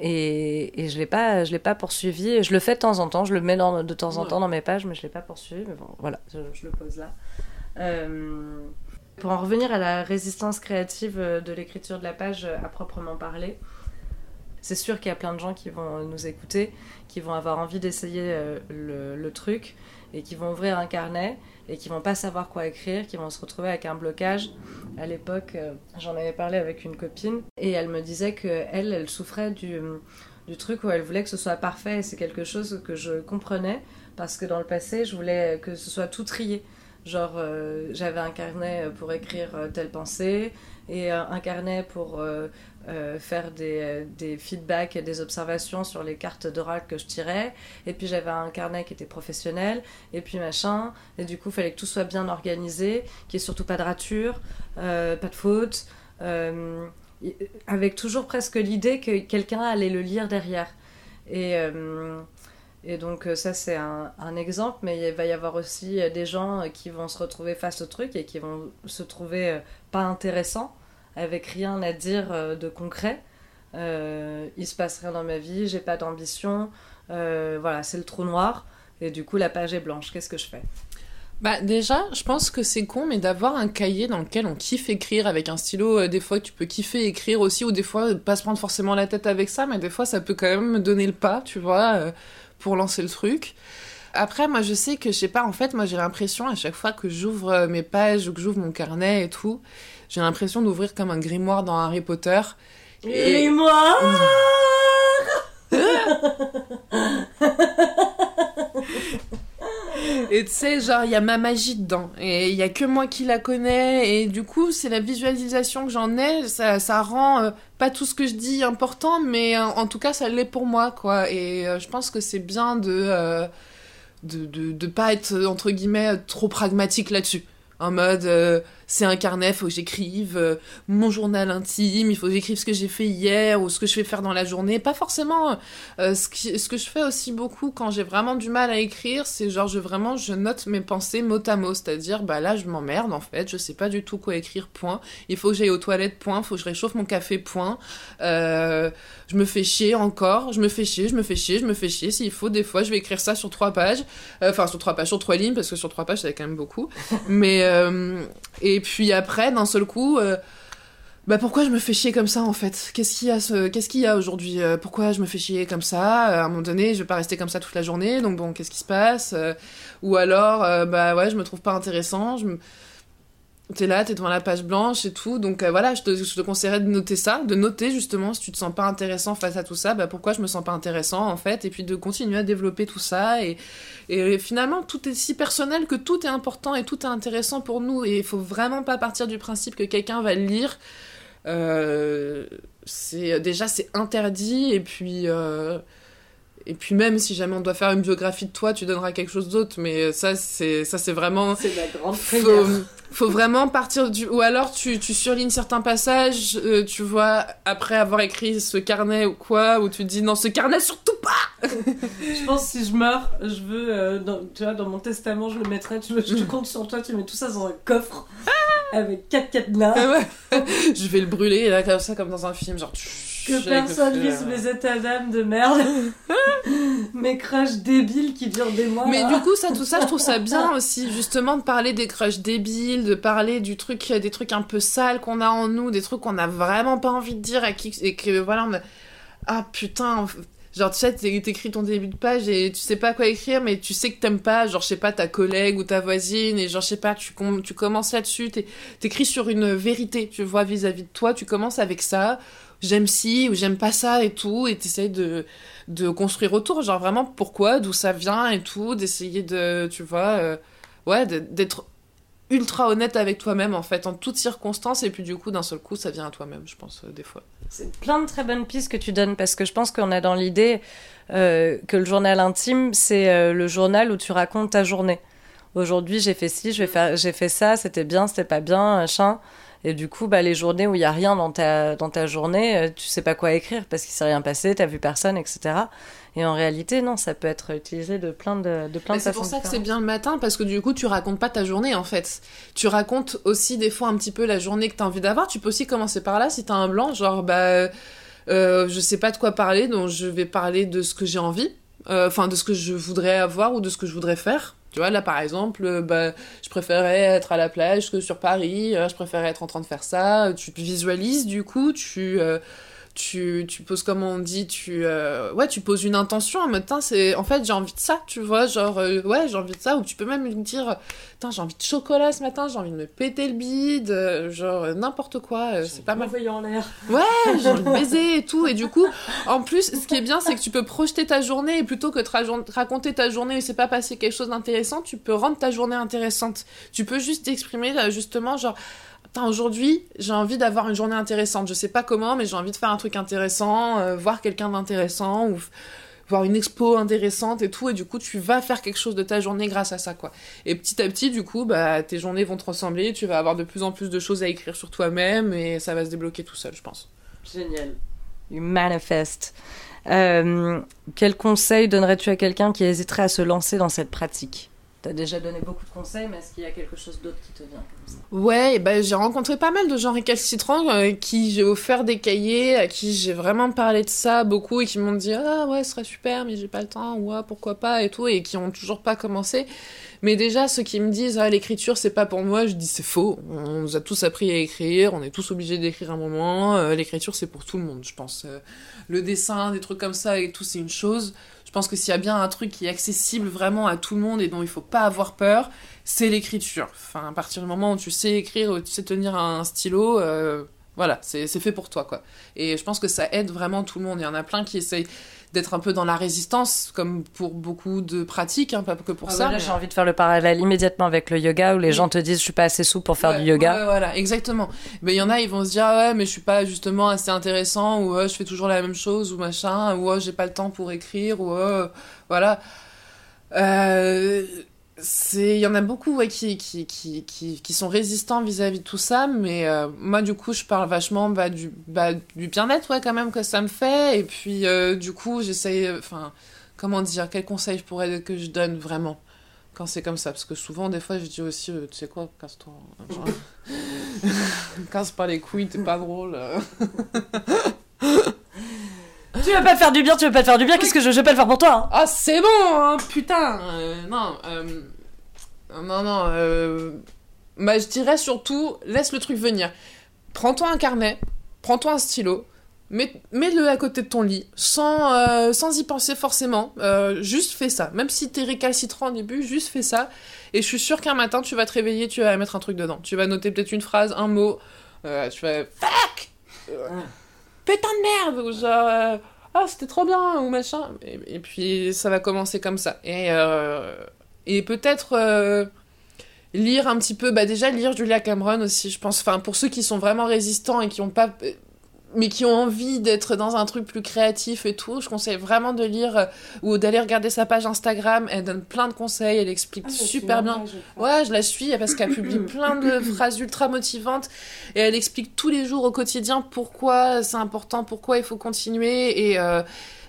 et, et je l'ai pas, je l'ai pas poursuivi. Je le fais de temps en temps, je le mets dans, de temps en temps dans mes pages, mais je l'ai pas poursuivi. Mais bon, voilà, je, je le pose là. Euh, pour en revenir à la résistance créative de l'écriture de la page à proprement parler, c'est sûr qu'il y a plein de gens qui vont nous écouter, qui vont avoir envie d'essayer euh, le, le, truc et qui vont ouvrir un carnet et qui vont pas savoir quoi écrire, qui vont se retrouver avec un blocage. À l'époque, euh, j'en avais parlé avec une copine et elle me disait que elle, elle souffrait du, du truc où elle voulait que ce soit parfait c'est quelque chose que je comprenais parce que dans le passé, je voulais que ce soit tout trié. Genre, euh, j'avais un carnet pour écrire euh, telle pensée et un carnet pour euh, faire des, feedbacks et des observations sur les cartes d'oral que je tirais. Et puis j'avais un carnet qui était professionnel, et puis machin. Et du coup, il fallait que tout soit bien organisé, qu'il n'y ait surtout pas de rature, pas de faute. avec toujours presque l'idée que quelqu'un allait le lire derrière. Et donc euh, ça c'est un, un, exemple, mais il va y avoir aussi euh, des gens euh, qui vont se retrouver face au truc et qui vont se trouver pas intéressants, avec rien à dire de concret. Euh, il se passe rien dans ma vie, j'ai pas d'ambition, euh, voilà, c'est le trou noir, et du coup la page est blanche, qu'est-ce que je fais? Bah déjà, je pense que c'est con, mais d'avoir un cahier dans lequel on kiffe écrire avec un stylo, euh, des fois tu peux kiffer écrire aussi, ou des fois pas se prendre forcément la tête avec ça, mais des fois ça peut quand même me donner le pas, tu vois, euh, pour lancer le truc. Après, moi je sais que, je sais pas, en fait, moi j'ai l'impression à chaque fois que j'ouvre euh, mes pages ou que j'ouvre mon carnet et tout, j'ai l'impression d'ouvrir comme un grimoire dans Harry Potter. Grimoire Et tu sais, genre, il y a ma magie dedans. Et il y a que moi qui la connais. Et du coup, c'est la visualisation que j'en ai. Ça, ça rend euh, pas tout ce que je dis important, mais euh, en tout cas, ça l'est pour moi, quoi. Et euh, je pense que c'est bien de, de, de, de, pas être, entre guillemets, trop pragmatique là-dessus. En mode, c'est un carnet, faut que j'écrive euh, mon journal intime, il faut que j'écrive ce que j'ai fait hier ou ce que je vais faire dans la journée. Pas forcément euh, ce, que je fais aussi beaucoup quand j'ai vraiment du mal à écrire, c'est genre je vraiment je note mes pensées mot à mot, c'est-à-dire bah là je m'emmerde en fait, je sais pas du tout quoi écrire. Point. Il faut que j'aille aux toilettes. Point. Faut que je réchauffe mon café. Point. Euh, je me fais chier encore, je me fais chier, je me fais chier, je me fais chier. S'il faut, des fois je vais écrire ça sur trois pages, enfin sur trois pages, sur trois lignes parce que sur trois pages c'est quand même beaucoup. Mais euh, et puis après, d'un seul coup, euh, bah pourquoi je me fais chier comme ça en fait? Qu'est-ce qu'il y a, aujourd'hui? Euh, Pourquoi je me fais chier comme ça? À un moment donné, je vais pas rester comme ça toute la journée, donc bon, qu'est-ce qui se passe? Ou alors, euh, bah ouais, je me trouve pas intéressant. T'es là, t'es devant la page blanche et tout, donc euh, voilà, je te, je conseillerais de noter ça, de noter justement si tu te sens pas intéressant face à tout ça, bah pourquoi je me sens pas intéressant en fait, et puis de continuer à développer tout ça, et, et finalement tout est si personnel que tout est important et tout est intéressant pour nous, et il faut vraiment pas partir du principe que quelqu'un va le lire, euh, c'est déjà c'est interdit, et puis... Euh, et puis même si jamais on doit faire une biographie de toi, tu donneras quelque chose d'autre. Mais ça, c'est ça, c'est vraiment. C'est la grande faut, faut vraiment partir du. Ou alors tu, tu surlignes certains passages, euh, tu vois, après avoir écrit ce carnet ou quoi, où tu dis non, ce carnet surtout pas. je pense que si je meurs, je veux, euh, dans, tu vois, dans mon testament, je le mettrai. Tu, je te compte sur toi, tu mets tout ça dans un coffre avec quatre cadenas. je vais le brûler là comme ça, comme dans un film, genre. Que personne lise mes états d'âme de merde. mes crushs débiles qui durent des mois. Mais du coup, ça, tout ça, je trouve ça bien aussi, justement, de parler des crushs débiles, de parler du truc, des trucs un peu sales qu'on a en nous, des trucs qu'on a vraiment pas envie de dire à qui, et que voilà, on a... ah putain, genre tu sais, t'écris ton début de page et tu sais pas quoi écrire, mais tu sais que t'aimes pas, genre je sais pas, ta collègue ou ta voisine, et genre je sais pas, tu, com tu commences là-dessus, t'écris sur une vérité, tu vois, vis-à-vis -vis de toi, tu commences avec ça j'aime ci ou j'aime pas ça et tout, et t'essayes de, de construire autour, genre vraiment pourquoi, d'où ça vient et tout, d'essayer de, tu vois, euh, ouais, d'être ultra honnête avec toi-même en fait, en toutes circonstances, et puis du coup, d'un seul coup, ça vient à toi-même, je pense, euh, des fois. C'est plein de très bonnes pistes que tu donnes, parce que je pense qu'on a dans l'idée euh, que le journal intime, c'est le journal où tu racontes ta journée. Aujourd'hui, j'ai fait ci, j'ai fait ça, c'était bien, c'était pas bien, machin. Et du coup, bah, les journées où il n'y a rien dans ta, dans ta journée, euh, tu sais pas quoi écrire parce qu'il s'est rien passé, t'as vu personne, etc. Et en réalité, non, ça peut être utilisé de plein de, de, plein de C'est pour ça que c'est bien le matin parce que du coup, tu racontes pas ta journée en fait. Tu racontes aussi des fois un petit peu la journée que tu as envie d'avoir. Tu peux aussi commencer par là si tu as un blanc, genre, bah euh, je sais pas de quoi parler, donc je vais parler de ce que j'ai envie, euh, enfin de ce que je voudrais avoir ou de ce que je voudrais faire. Tu vois, là par exemple, euh, bah, je préférais être à la plage que sur Paris, je préférais être en train de faire ça. Tu visualises du coup, tu tu, tu poses comme on dit tu euh, ouais tu poses une intention en mode c'est en fait j'ai envie de ça tu vois genre euh, ouais j'ai envie de ça. Ou tu peux même dire j'ai envie de chocolat ce matin j'ai envie de me péter le bide euh, genre n'importe quoi c'est pas mal. en l'air. Ouais j'ai envie de baiser et tout. Et du coup en plus ce qui est bien c'est que tu peux projeter ta journée et plutôt que de raconter ta journée et c'est pas passé quelque chose d'intéressant tu peux rendre ta journée intéressante. Tu peux juste exprimer justement genre aujourd'hui, j'ai envie d'avoir une journée intéressante. Je sais pas comment, mais j'ai envie de faire un truc intéressant, euh, voir quelqu'un d'intéressant ou voir une expo intéressante et tout. Et du coup, tu vas faire quelque chose de ta journée grâce à ça, quoi. Et petit à petit, du coup, bah, tes journées vont te ressembler. Tu vas avoir de plus en plus de choses à écrire sur toi-même et ça va se débloquer tout seul, je pense. Génial. You manifest. Euh, quel conseil donnerais-tu à quelqu'un qui hésiterait à se lancer dans cette pratique? Tu as déjà donné beaucoup de conseils, mais est-ce qu'il y a quelque chose d'autre qui te vient comme ça? Ouais, bah, j'ai rencontré pas mal de gens récalcitrants euh, qui j'ai offert des cahiers, à qui j'ai vraiment parlé de ça beaucoup et qui m'ont dit Ah ouais, ce serait super, mais j'ai pas le temps, ou ah, pourquoi pas, et tout, et qui ont toujours pas commencé. Mais déjà, ceux qui me disent Ah, l'écriture, c'est pas pour moi, je dis C'est faux. On nous a tous appris à écrire, on est tous obligés d'écrire un moment. Euh, l'écriture, c'est pour tout le monde, je pense. Euh, le dessin, des trucs comme ça et tout, c'est une chose. Pense que s'il y a bien un truc qui est accessible vraiment à tout le monde et dont il faut pas avoir peur, c'est l'écriture. Enfin, à partir du moment où tu sais écrire, où tu sais tenir un stylo, euh, voilà, c'est fait pour toi, quoi. Et je pense que ça aide vraiment tout le monde. Il y en a plein qui essayent d'être un peu dans la résistance, comme pour beaucoup de pratiques, hein, pas que pour ah ça. J'ai envie de faire le parallèle immédiatement avec le yoga, où les gens te disent je suis pas assez souple pour faire du yoga. voilà, exactement. Mais il y en a, ils vont se dire ouais, mais je suis pas justement assez intéressant, ou je fais toujours la même chose, ou machin, ou j'ai pas le temps pour écrire, ou voilà. Euh, il y en a beaucoup ouais, qui, qui, qui, qui, sont résistants vis-à-vis de tout ça mais euh, moi du coup je parle vachement bah, du, bah, du bien-être ouais quand même que ça me fait. Et puis euh, du coup j'essaye enfin comment dire quel conseil je pourrais que je donne vraiment quand c'est comme ça? Parce que souvent des fois je dis aussi euh, tu sais quoi casse-toi casse pas les couilles t'es pas drôle Tu vas pas faire du bien, tu vas pas faire du bien, qu'est-ce que je, vais pas faire pour toi hein Ah, c'est bon, hein, putain euh, Non, euh, non, non, euh, bah, je dirais surtout, laisse le truc venir. Prends-toi un carnet, prends-toi un stylo, mets-le à côté de ton lit, sans, sans y penser forcément, juste fais ça. Même si t'es récalcitrant au début, juste fais ça. Et je suis sûre qu'un matin, tu vas te réveiller, tu vas mettre un truc dedans. Tu vas noter peut-être une phrase, un mot, tu vas... Fuck putain de merde ou genre euh, ah c'était trop bien ou machin. Et, puis ça va commencer comme ça. Et euh, et peut-être euh, lire un petit peu bah déjà lire Julia Cameron aussi je pense. Enfin pour ceux qui sont vraiment résistants et qui ont pas mais qui ont envie d'être dans un truc plus créatif et tout, je conseille vraiment de lire euh, ou d'aller regarder sa page Instagram. Elle donne plein de conseils, elle explique ah, super bien. ouais, je la suis parce qu'elle publie plein de phrases ultra motivantes et elle explique tous les jours au quotidien pourquoi c'est important, pourquoi il faut continuer et euh,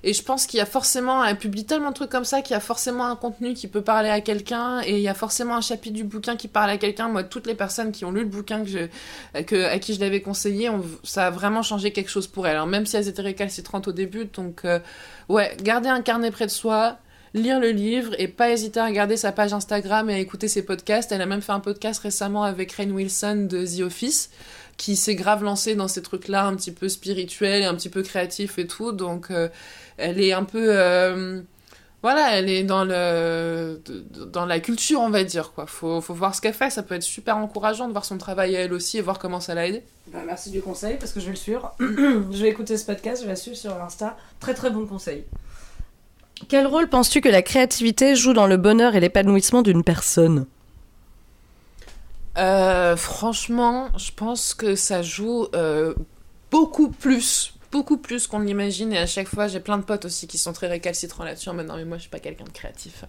et je pense qu'il y a forcément, elle publie tellement de trucs comme ça qu'il y a forcément un contenu qui peut parler à quelqu'un et il y a forcément un chapitre du bouquin qui parle à quelqu'un. Moi, toutes les personnes qui ont lu le bouquin que à qui je l'avais conseillé, ça a vraiment changé quelque chose pour elles. Alors, même si elles étaient récalcitrantes au début, donc, euh, ouais, garder un carnet près de soi, lire le livre et pas hésiter à regarder sa page Instagram et à écouter ses podcasts. Elle a même fait un podcast récemment avec Rain Wilson de The Office qui s'est grave lancé dans ces trucs-là un petit peu spirituels et un petit peu créatifs et tout. Donc, euh, elle est un peu euh, voilà, elle est dans le dans la culture, on va dire quoi. Faut faut voir ce qu'elle fait, ça peut être super encourageant de voir son travail à elle aussi et voir comment ça l'a aidé. Bah, merci du conseil parce que je vais le suivre. je vais écouter ce podcast, je vais la suivre sur Insta. Très très bon conseil. Quel rôle penses-tu que la créativité joue dans le bonheur et l'épanouissement d'une personne? Euh, Franchement, je pense que ça joue euh, beaucoup plus beaucoup plus qu'on l'imagine. Et à chaque fois j'ai plein de potes aussi qui sont très récalcitrants là-dessus mais non mais moi je suis pas quelqu'un de créatif.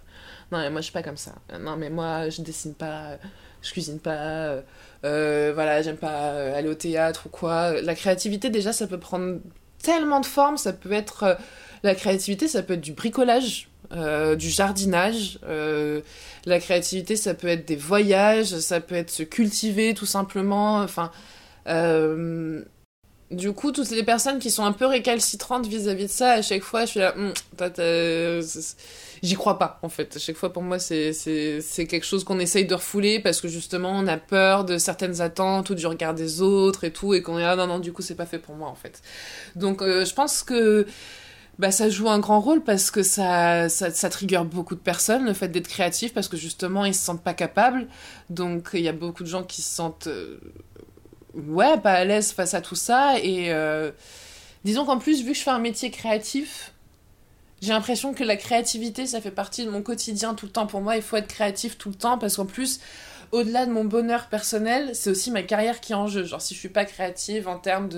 Non mais moi je suis pas comme ça. Non mais moi je dessine pas je cuisine pas euh, voilà j'aime pas aller au théâtre ou quoi. La créativité déjà ça peut prendre tellement de formes ça peut être la créativité ça peut être du bricolage euh, du jardinage la créativité ça peut être des voyages ça peut être se cultiver tout simplement enfin du coup, toutes les personnes qui sont un peu récalcitrantes vis-à-vis de ça, à chaque fois, je suis là, hum, j'y crois pas, en fait. À chaque fois, pour moi, c'est quelque chose qu'on essaye de refouler parce que justement, on a peur de certaines attentes ou du regard des autres et tout, et qu'on est là, non, non, du coup, c'est pas fait pour moi, en fait. Donc, euh, je pense que bah, ça joue un grand rôle parce que ça, ça, ça trigger beaucoup de personnes, le fait d'être créatif, parce que justement, ils se sentent pas capables. Donc, il y a beaucoup de gens qui se sentent. Euh, ouais, pas à l'aise face à tout ça. Et euh, disons qu'en plus, vu que je fais un métier créatif, j'ai l'impression que la créativité, ça fait partie de mon quotidien tout le temps. Pour moi, il faut être créatif tout le temps parce qu'en plus, au-delà de mon bonheur personnel, c'est aussi ma carrière qui est en jeu. Genre, si je suis pas créative en termes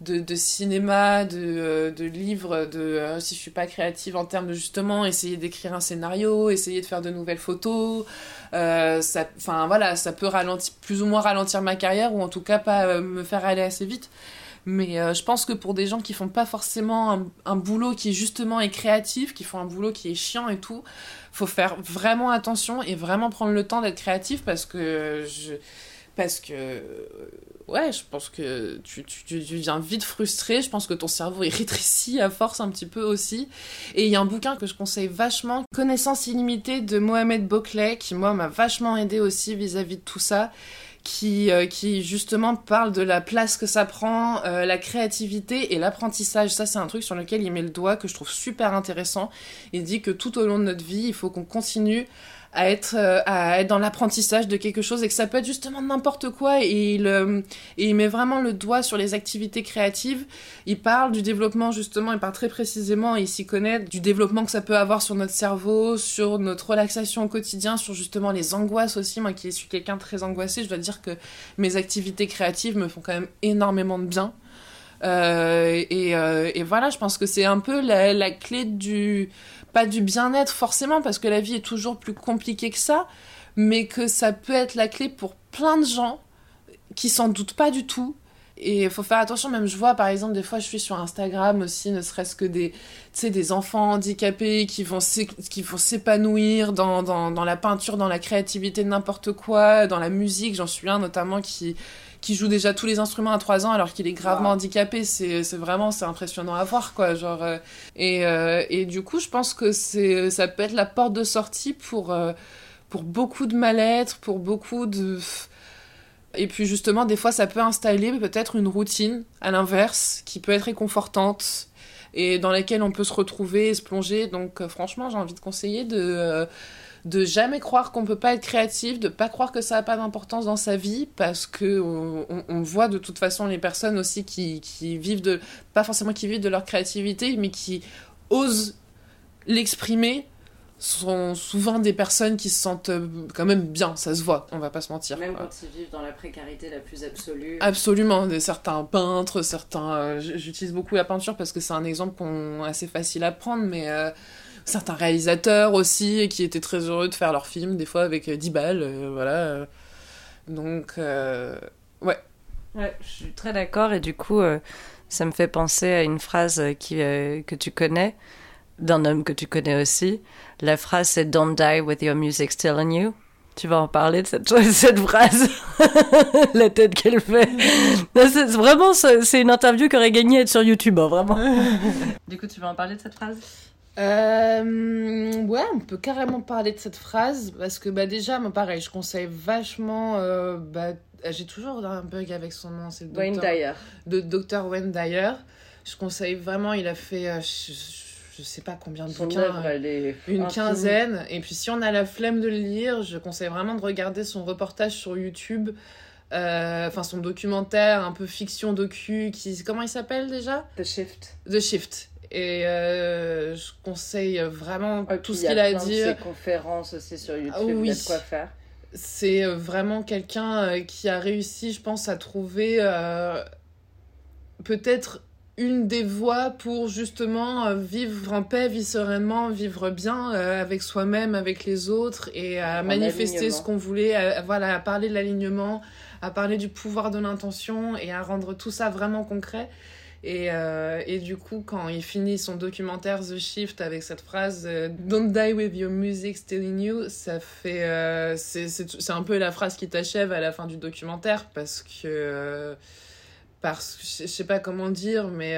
de, cinéma, de, euh, de livres, de, euh, si je suis pas créative en termes de justement essayer d'écrire un scénario, essayer de faire de nouvelles photos, euh, ça, ça peut ralentir, plus ou moins ralentir ma carrière ou en tout cas pas me faire aller assez vite. Mais je pense que pour des gens qui font pas forcément un, boulot qui justement est créatif, qui font un boulot qui est chiant et tout, faut faire vraiment attention et vraiment prendre le temps d'être créatif parce que je parce que ouais je pense que tu, tu, tu, viens vite frustré. Je pense que ton cerveau est rétréci à force un petit peu aussi. Et il y a un bouquin que je conseille vachement Connaissance illimitée de Mohamed Boclet qui moi m'a vachement aidé aussi vis-à-vis -vis de tout ça qui, euh, qui justement parle de la place que ça prend, euh, la créativité et l'apprentissage. Ça, c'est un truc sur lequel il met le doigt que je trouve super intéressant. Il dit que tout au long de notre vie, il faut qu'on continue à être, euh, à être dans l'apprentissage de quelque chose et que ça peut être justement n'importe quoi et il, euh, et il met vraiment le doigt sur les activités créatives. Il parle du développement justement, il parle très précisément, il s'y connaît, du développement que ça peut avoir sur notre cerveau, sur notre relaxation au quotidien, sur justement les angoisses aussi. Moi qui suis quelqu'un très angoissé, je dois dire que mes activités créatives me font quand même énormément de bien. Euh, et, et, voilà, je pense que c'est un peu la, la clé du pas du bien-être forcément, parce que la vie est toujours plus compliquée que ça, mais que ça peut être la clé pour plein de gens qui s'en doutent pas du tout. Et il faut faire attention, même je vois par exemple, des fois je suis sur Instagram aussi, ne serait-ce que des, des enfants handicapés qui vont s'épanouir dans, dans, dans la peinture, dans la créativité, n'importe quoi, dans la musique. J'en suis un notamment qui, qui joue déjà tous les instruments à 3 ans alors qu'il est gravement handicapé. C'est, c'est vraiment c'est impressionnant à voir quoi. Genre euh, et, euh, et du coup je pense que c'est ça peut être la porte de sortie pour euh, pour beaucoup de mal-être, pour beaucoup de et puis justement des fois ça peut installer peut-être une routine à l'inverse qui peut être réconfortante et dans laquelle on peut se retrouver et se plonger. Donc franchement j'ai envie de conseiller de de jamais croire qu'on peut pas être créatif, de pas croire que ça a pas d'importance dans sa vie, parce que on, on, voit de toute façon les personnes aussi qui, qui vivent de, pas forcément qui vivent de leur créativité, mais qui osent l'exprimer sont souvent des personnes qui se sentent euh, quand même bien, ça se voit, on va pas se mentir. Même quand ils vivent dans la précarité la plus absolue. Absolument, certains peintres, certains... Euh, j'utilise beaucoup la peinture parce que c'est un exemple assez facile à prendre, mais euh, certains réalisateurs aussi qui étaient très heureux de faire leurs films, des fois avec 10 balles, voilà. Donc, ouais. Ouais, je suis très d'accord et du coup, ça me fait penser à une phrase qui, que tu connais d'un homme que tu connais aussi. La phrase c'est Don't die with your music still in you. Tu vas en parler de cette, cette phrase, la tête qu'elle fait. C'est vraiment, c'est une interview qui aurait gagné à être sur YouTube, hein, vraiment. du coup, tu vas en parler de cette phrase? Euh, ouais, on peut carrément parler de cette phrase parce que bah déjà, moi pareil, je conseille vachement. Euh, bah, j'ai toujours un bug avec son nom, c'est Wayne Dyer. De Dr Wayne Dyer. Je conseille vraiment, il a fait. Euh, je sais pas combien de bouquins, une quinzaine. Et puis si on a la flemme de le lire, je conseille vraiment de regarder son reportage sur YouTube, euh, enfin son documentaire un peu fiction docu, qui comment il s'appelle déjà? The Shift. The Shift. Et euh, je conseille vraiment tout ce qu'il a, à dire. Ses conférences aussi sur YouTube, ah, oui. de quoi faire. C'est euh, vraiment quelqu'un qui a réussi, je pense, à trouver peut-être une des voies pour justement euh, vivre en paix, vivre sereinement, vivre bien euh, avec soi-même, avec les autres et à manifester ce qu'on voulait, à, voilà, à parler de l'alignement, à parler du pouvoir de l'intention et à rendre tout ça vraiment concret. Et, euh, et, du coup, quand il finit son documentaire The Shift avec cette phrase Don't die with your music still in you, ça fait. c'est un peu la phrase qui t'achève à la fin du documentaire parce que parce que je sais pas comment dire, mais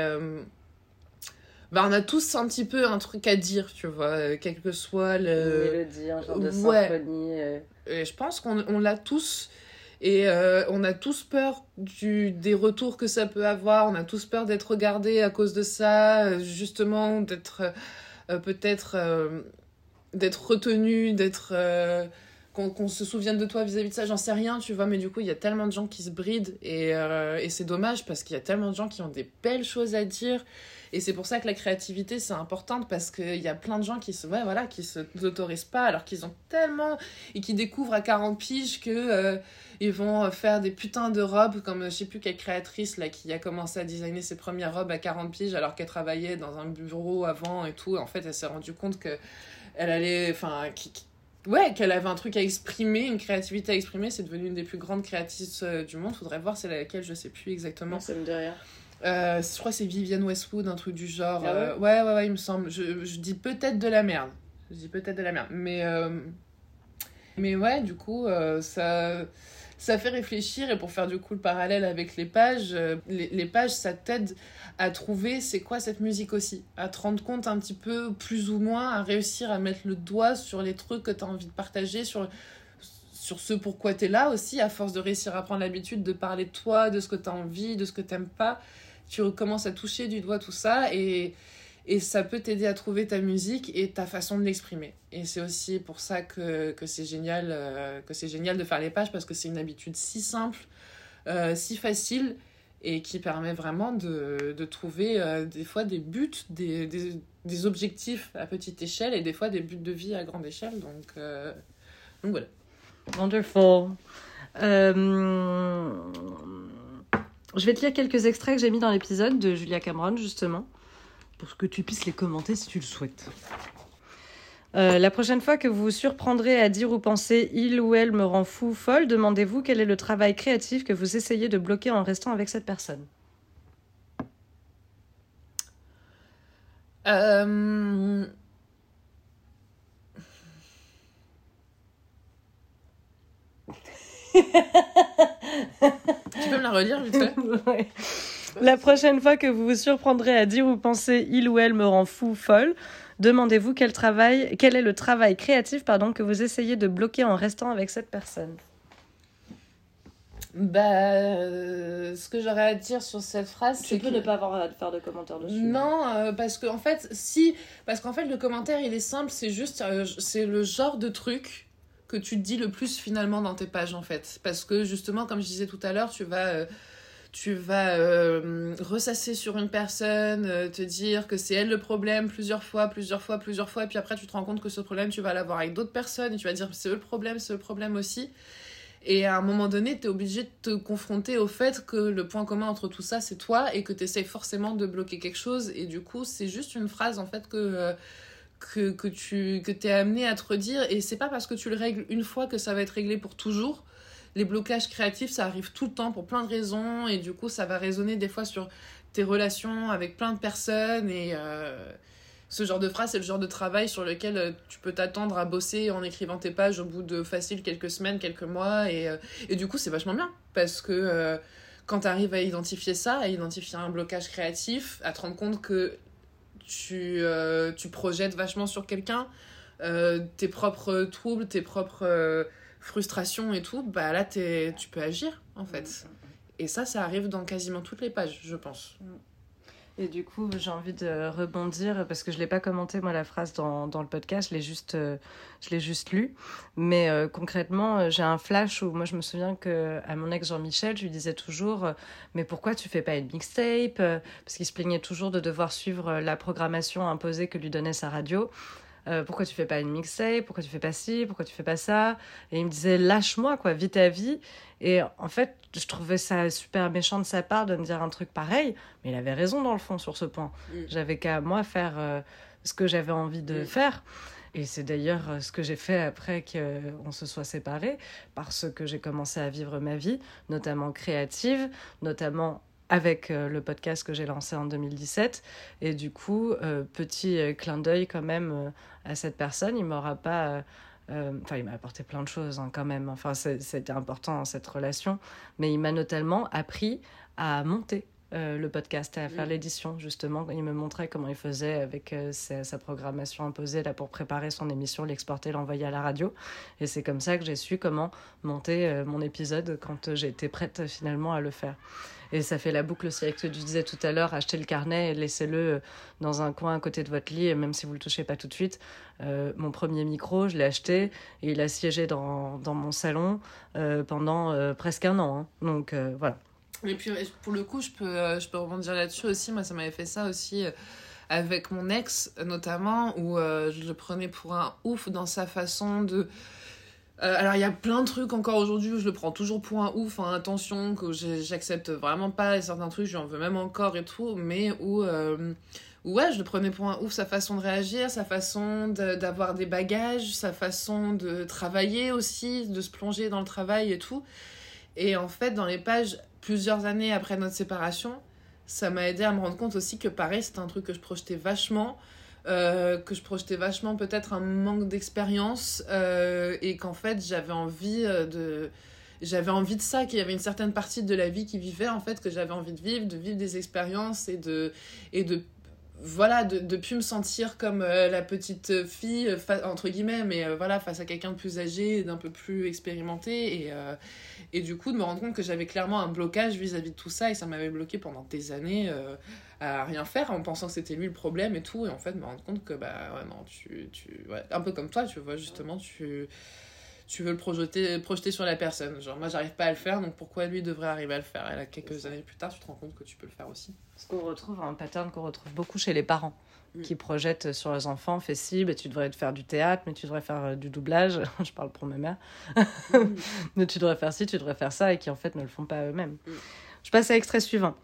bah, on a tous un petit peu un truc à dire, tu vois, quel que soit le. Une mélodie, un genre de symphonie. Et je pense qu'on on l'a tous. Et euh, on a tous peur du, des retours que ça peut avoir, on a tous peur d'être regardé à cause de ça, justement, d'être euh, peut-être euh, d'être retenu, d'être qu'on se souvienne de toi vis-à-vis de ça, j'en sais rien, tu vois, mais du coup, il y a tellement de gens qui se brident et, et c'est dommage parce qu'il y a tellement de gens qui ont des belles choses à dire et c'est pour ça que la créativité, c'est importante parce qu'il y a plein de gens qui se, ouais, voilà, qui se autorisent pas alors qu'ils ont tellement et qui découvrent à 40 piges que euh, ils vont faire des putains de robes comme je sais plus quelle créatrice là qui a commencé à designer ses premières robes à 40 piges alors qu'elle travaillait dans un bureau avant et tout. En fait, elle s'est rendue compte que elle allait, enfin, ouais, qu'elle avait un truc à exprimer, une créativité à exprimer. C'est devenu une des plus grandes créatrices euh, du monde. Faudrait voir c'est laquelle, je sais plus exactement. ça me dit. Euh, je crois que c'est Vivienne Westwood, un truc du genre. Ah euh, ouais, ouais, ouais, il me semble. Je, je dis peut-être de la merde. Je dis peut-être de la merde. Mais, euh, mais ouais, du coup, ça, ça fait réfléchir. Et pour faire du coup le parallèle avec les pages, les, les, pages, ça t'aide à trouver c'est quoi cette musique aussi. À te rendre compte un petit peu, plus ou moins, à réussir à mettre le doigt sur les trucs que tu as envie de partager, sur sur ce pourquoi tu es là aussi, à force de réussir à prendre l'habitude de parler de toi, de ce que tu as envie, de ce que tu pas tu recommences à toucher du doigt tout ça et, et ça peut t'aider à trouver ta musique et ta façon de l'exprimer. Et c'est aussi pour ça que, que c'est génial, euh, génial de faire les pages parce que c'est une habitude si simple, euh, si facile et qui permet vraiment de, de trouver euh, des fois des buts, des, des, des, objectifs à petite échelle et des fois des buts de vie à grande échelle. Donc, donc voilà. Wonderful. Euh, je vais te lire quelques extraits que j'ai mis dans l'épisode de Julia Cameron, justement, pour que tu puisses les commenter si tu le souhaites. Euh, la prochaine fois que vous vous surprendrez à dire ou penser il ou elle me rend fou, folle, demandez-vous quel est le travail créatif que vous essayez de bloquer en restant avec cette personne. Euh... tu peux me la relire vite fait La prochaine fois que vous vous surprendrez à dire ou penser il ou elle me rend fou, folle, demandez-vous quel travail, quel est le travail créatif pardon, que vous essayez de bloquer en restant avec cette personne. Bah, euh, ce que j'aurais à dire sur cette phrase, c'est que... ne pas avoir à faire de commentaire dessus. Non, euh, parce qu'en en fait, si, parce qu'en fait, le commentaire, il est simple, c'est juste, euh, c'est le genre de truc que tu dis le plus finalement dans tes pages en fait. Parce que justement, comme je disais tout à l'heure, tu vas, euh, tu vas euh, ressasser sur une personne, euh, te dire que c'est elle le problème plusieurs fois, plusieurs fois, plusieurs fois, et puis après tu te rends compte que ce problème, tu vas l'avoir avec d'autres personnes, et tu vas dire c'est eux le problème, c'est le problème aussi. Et à un moment donné, tu es obligé de te confronter au fait que le point commun entre tout ça, c'est toi, et que tu essayes forcément de bloquer quelque chose, et du coup, c'est juste une phrase en fait que que, que tu que es amené à te redire. Et c'est pas parce que tu le règles une fois que ça va être réglé pour toujours. Les blocages créatifs, ça arrive tout le temps pour plein de raisons. Et du coup, ça va résonner des fois sur tes relations avec plein de personnes. Et euh, ce genre de phrase, c'est le genre de travail sur lequel euh, tu peux t'attendre à bosser en écrivant tes pages au bout de facile quelques semaines, quelques mois. Et, euh, et du coup, c'est vachement bien. Parce que quand tu arrives à identifier ça, à identifier un blocage créatif, à te rendre compte que tu, euh, tu projettes vachement sur quelqu'un, euh, tes propres troubles, tes propres euh, frustrations et tout, bah là, tu peux agir, en fait. Mm, mm, mm. Et ça, ça arrive dans quasiment toutes les pages, je pense. Et du coup, j'ai envie de rebondir parce que je l'ai pas commenté moi la phrase dans, dans le podcast, je l'ai juste euh, juste lu. Mais euh, concrètement, euh, j'ai un flash où moi je me souviens que à mon ex Jean-Michel, je lui disais toujours mais pourquoi tu fais pas une mixtape parce qu'il se plaignait toujours de devoir suivre la programmation imposée que lui donnait sa radio. Euh, pourquoi tu fais pas une mixtape, pourquoi tu fais pas ci, pourquoi tu fais pas ça? Et il me disait, lâche-moi, quoi, vis ta vie. Et en fait, je trouvais ça super méchant de sa part de me dire un truc pareil, mais il avait raison dans le fond sur ce point. Mm. J'avais qu'à moi faire euh, ce que j'avais envie de mm. faire. Et c'est d'ailleurs euh, ce que j'ai fait après qu'on se soit séparés, parce que j'ai commencé à vivre ma vie, notamment créative, notamment avec euh, le podcast que j'ai lancé en 2017. Et du coup, euh, petit euh, clin d'œil quand même à cette personne, il m'aura pas... Enfin, il m'a apporté plein de choses hein, quand même. Enfin, c'était important cette relation. Mais il m'a notamment appris à monter euh, le podcast, à faire l'édition, justement. Il me montrait comment il faisait avec euh, sa, programmation imposée là, pour préparer son émission, l'exporter, l'envoyer à la radio. Et c'est comme ça que j'ai su comment monter euh, mon épisode quand été prête finalement à le faire. Et ça fait la boucle aussi avec ce que tu disais tout à l'heure, achetez le carnet et laissez-le dans un coin à côté de votre lit, même si vous ne le touchez pas tout de suite. mon premier micro, je l'ai acheté et il a siégé dans, dans mon salon pendant presque un an. Hein. Donc voilà. Et puis pour le coup, je peux, euh, je peux rebondir là-dessus aussi. Moi, ça m'avait fait ça aussi euh, avec mon ex, notamment, où euh, je le prenais pour un ouf dans sa façon de. Alors, il y a plein de trucs encore aujourd'hui où je le prends toujours pour un ouf. Hein, attention, que j'accepte vraiment pas certains trucs, j'en veux même encore et tout, mais où. ouais, je le prenais pour un ouf, sa façon de réagir, sa façon d'avoir des bagages, sa façon de travailler aussi, de se plonger dans le travail et tout. Et en fait, dans les pages plusieurs années après notre séparation, ça m'a aidé à me rendre compte aussi que pareil, c'était un truc que je projetais vachement. Euh, que je projetais vachement peut-être un manque d'expérience euh, et qu'en fait j'avais envie euh, de j'avais envie de ça qu'il y avait une certaine partie de la vie qui vivait en fait que j'avais envie de vivre de vivre des expériences et de et de voilà, de, de plus me sentir comme euh, la petite fille, entre guillemets, mais euh, voilà, face à quelqu'un de plus âgé, d'un peu plus expérimenté. Et, euh, et du coup, de me rendre compte que j'avais clairement un blocage vis-à-vis de tout ça, et ça m'avait bloqué pendant des années à rien faire, en pensant que c'était lui le problème et tout. Et en fait, me rendre compte que, bah ouais, non, tu. tu ouais, un peu comme toi, tu vois, justement, tu tu veux le projeter, projeter sur la personne. Genre, moi, j'arrive pas à le faire, donc pourquoi lui devrait arriver à le faire? Et là, quelques années plus tard, tu te rends compte que tu peux le faire aussi. Ce qu'on retrouve, un pattern qu'on retrouve beaucoup chez les parents, mm. qui projettent sur leurs enfants, fais ci, mais tu devrais faire du théâtre, mais tu devrais faire euh, du doublage. Je parle pour ma mère. Mm. mais tu devrais faire ci, tu devrais faire ça, et qui en fait ne le font pas eux-mêmes. Mm. Je passe à l'extrait suivant.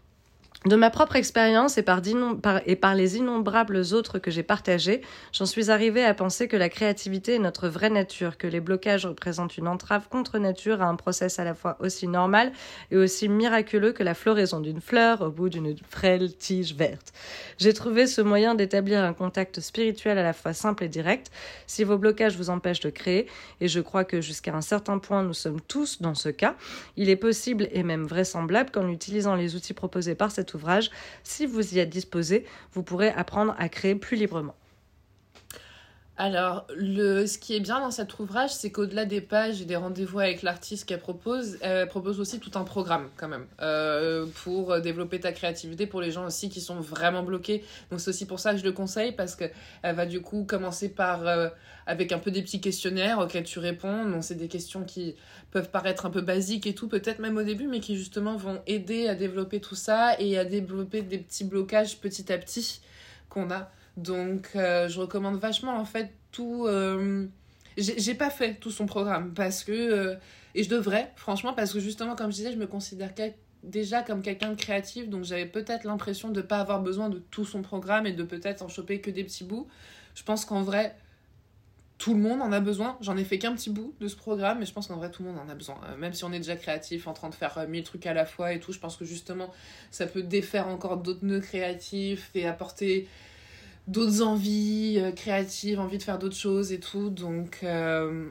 De ma propre expérience et par, les innombrables autres que j'ai partagés, j'en suis arrivée à penser que la créativité est notre vraie nature, que les blocages représentent une entrave contre nature à un process à la fois aussi normal et aussi miraculeux que la floraison d'une fleur au bout d'une frêle tige verte. J'ai trouvé ce moyen d'établir un contact spirituel à la fois simple et direct. Si vos blocages vous empêchent de créer, et je crois que jusqu'à un certain point nous sommes tous dans ce cas, il est possible et même vraisemblable qu'en utilisant les outils proposés par cette ouvrage. Si vous y êtes disposé, vous pourrez apprendre à créer plus librement. Alors, le, ce qui est bien dans cet ouvrage, c'est qu'au-delà des pages et des rendez-vous avec l'artiste qu'elle propose, elle propose aussi tout un programme quand même euh, pour développer ta créativité pour les gens aussi qui sont vraiment bloqués. Donc c'est aussi pour ça que je le conseille parce que elle va du coup commencer par euh, avec un peu des petits questionnaires auxquels tu réponds. Donc c'est des questions qui peuvent paraître un peu basiques et tout, peut-être même au début, mais qui justement vont aider à développer tout ça et à développer des petits blocages petit à petit qu'on a donc, euh, je recommande vachement, en fait, tout. Euh, j'ai pas fait tout son programme parce que. Euh, et je devrais, franchement, parce que justement, comme je disais, je me considère déjà comme quelqu'un de créatif, donc j'avais peut-être l'impression de ne pas avoir besoin de tout son programme et de peut-être en choper que des petits bouts. Je pense qu'en vrai, tout le monde en a besoin. J'en ai fait qu'un petit bout de ce programme, mais je pense qu'en vrai, tout le monde en a besoin. même si on est déjà créatif, en train de faire mille trucs à la fois et tout, je pense que justement, ça peut défaire encore d'autres nœuds créatifs et apporter d'autres envies euh, créatives, envie de faire d'autres choses et tout. Donc, euh,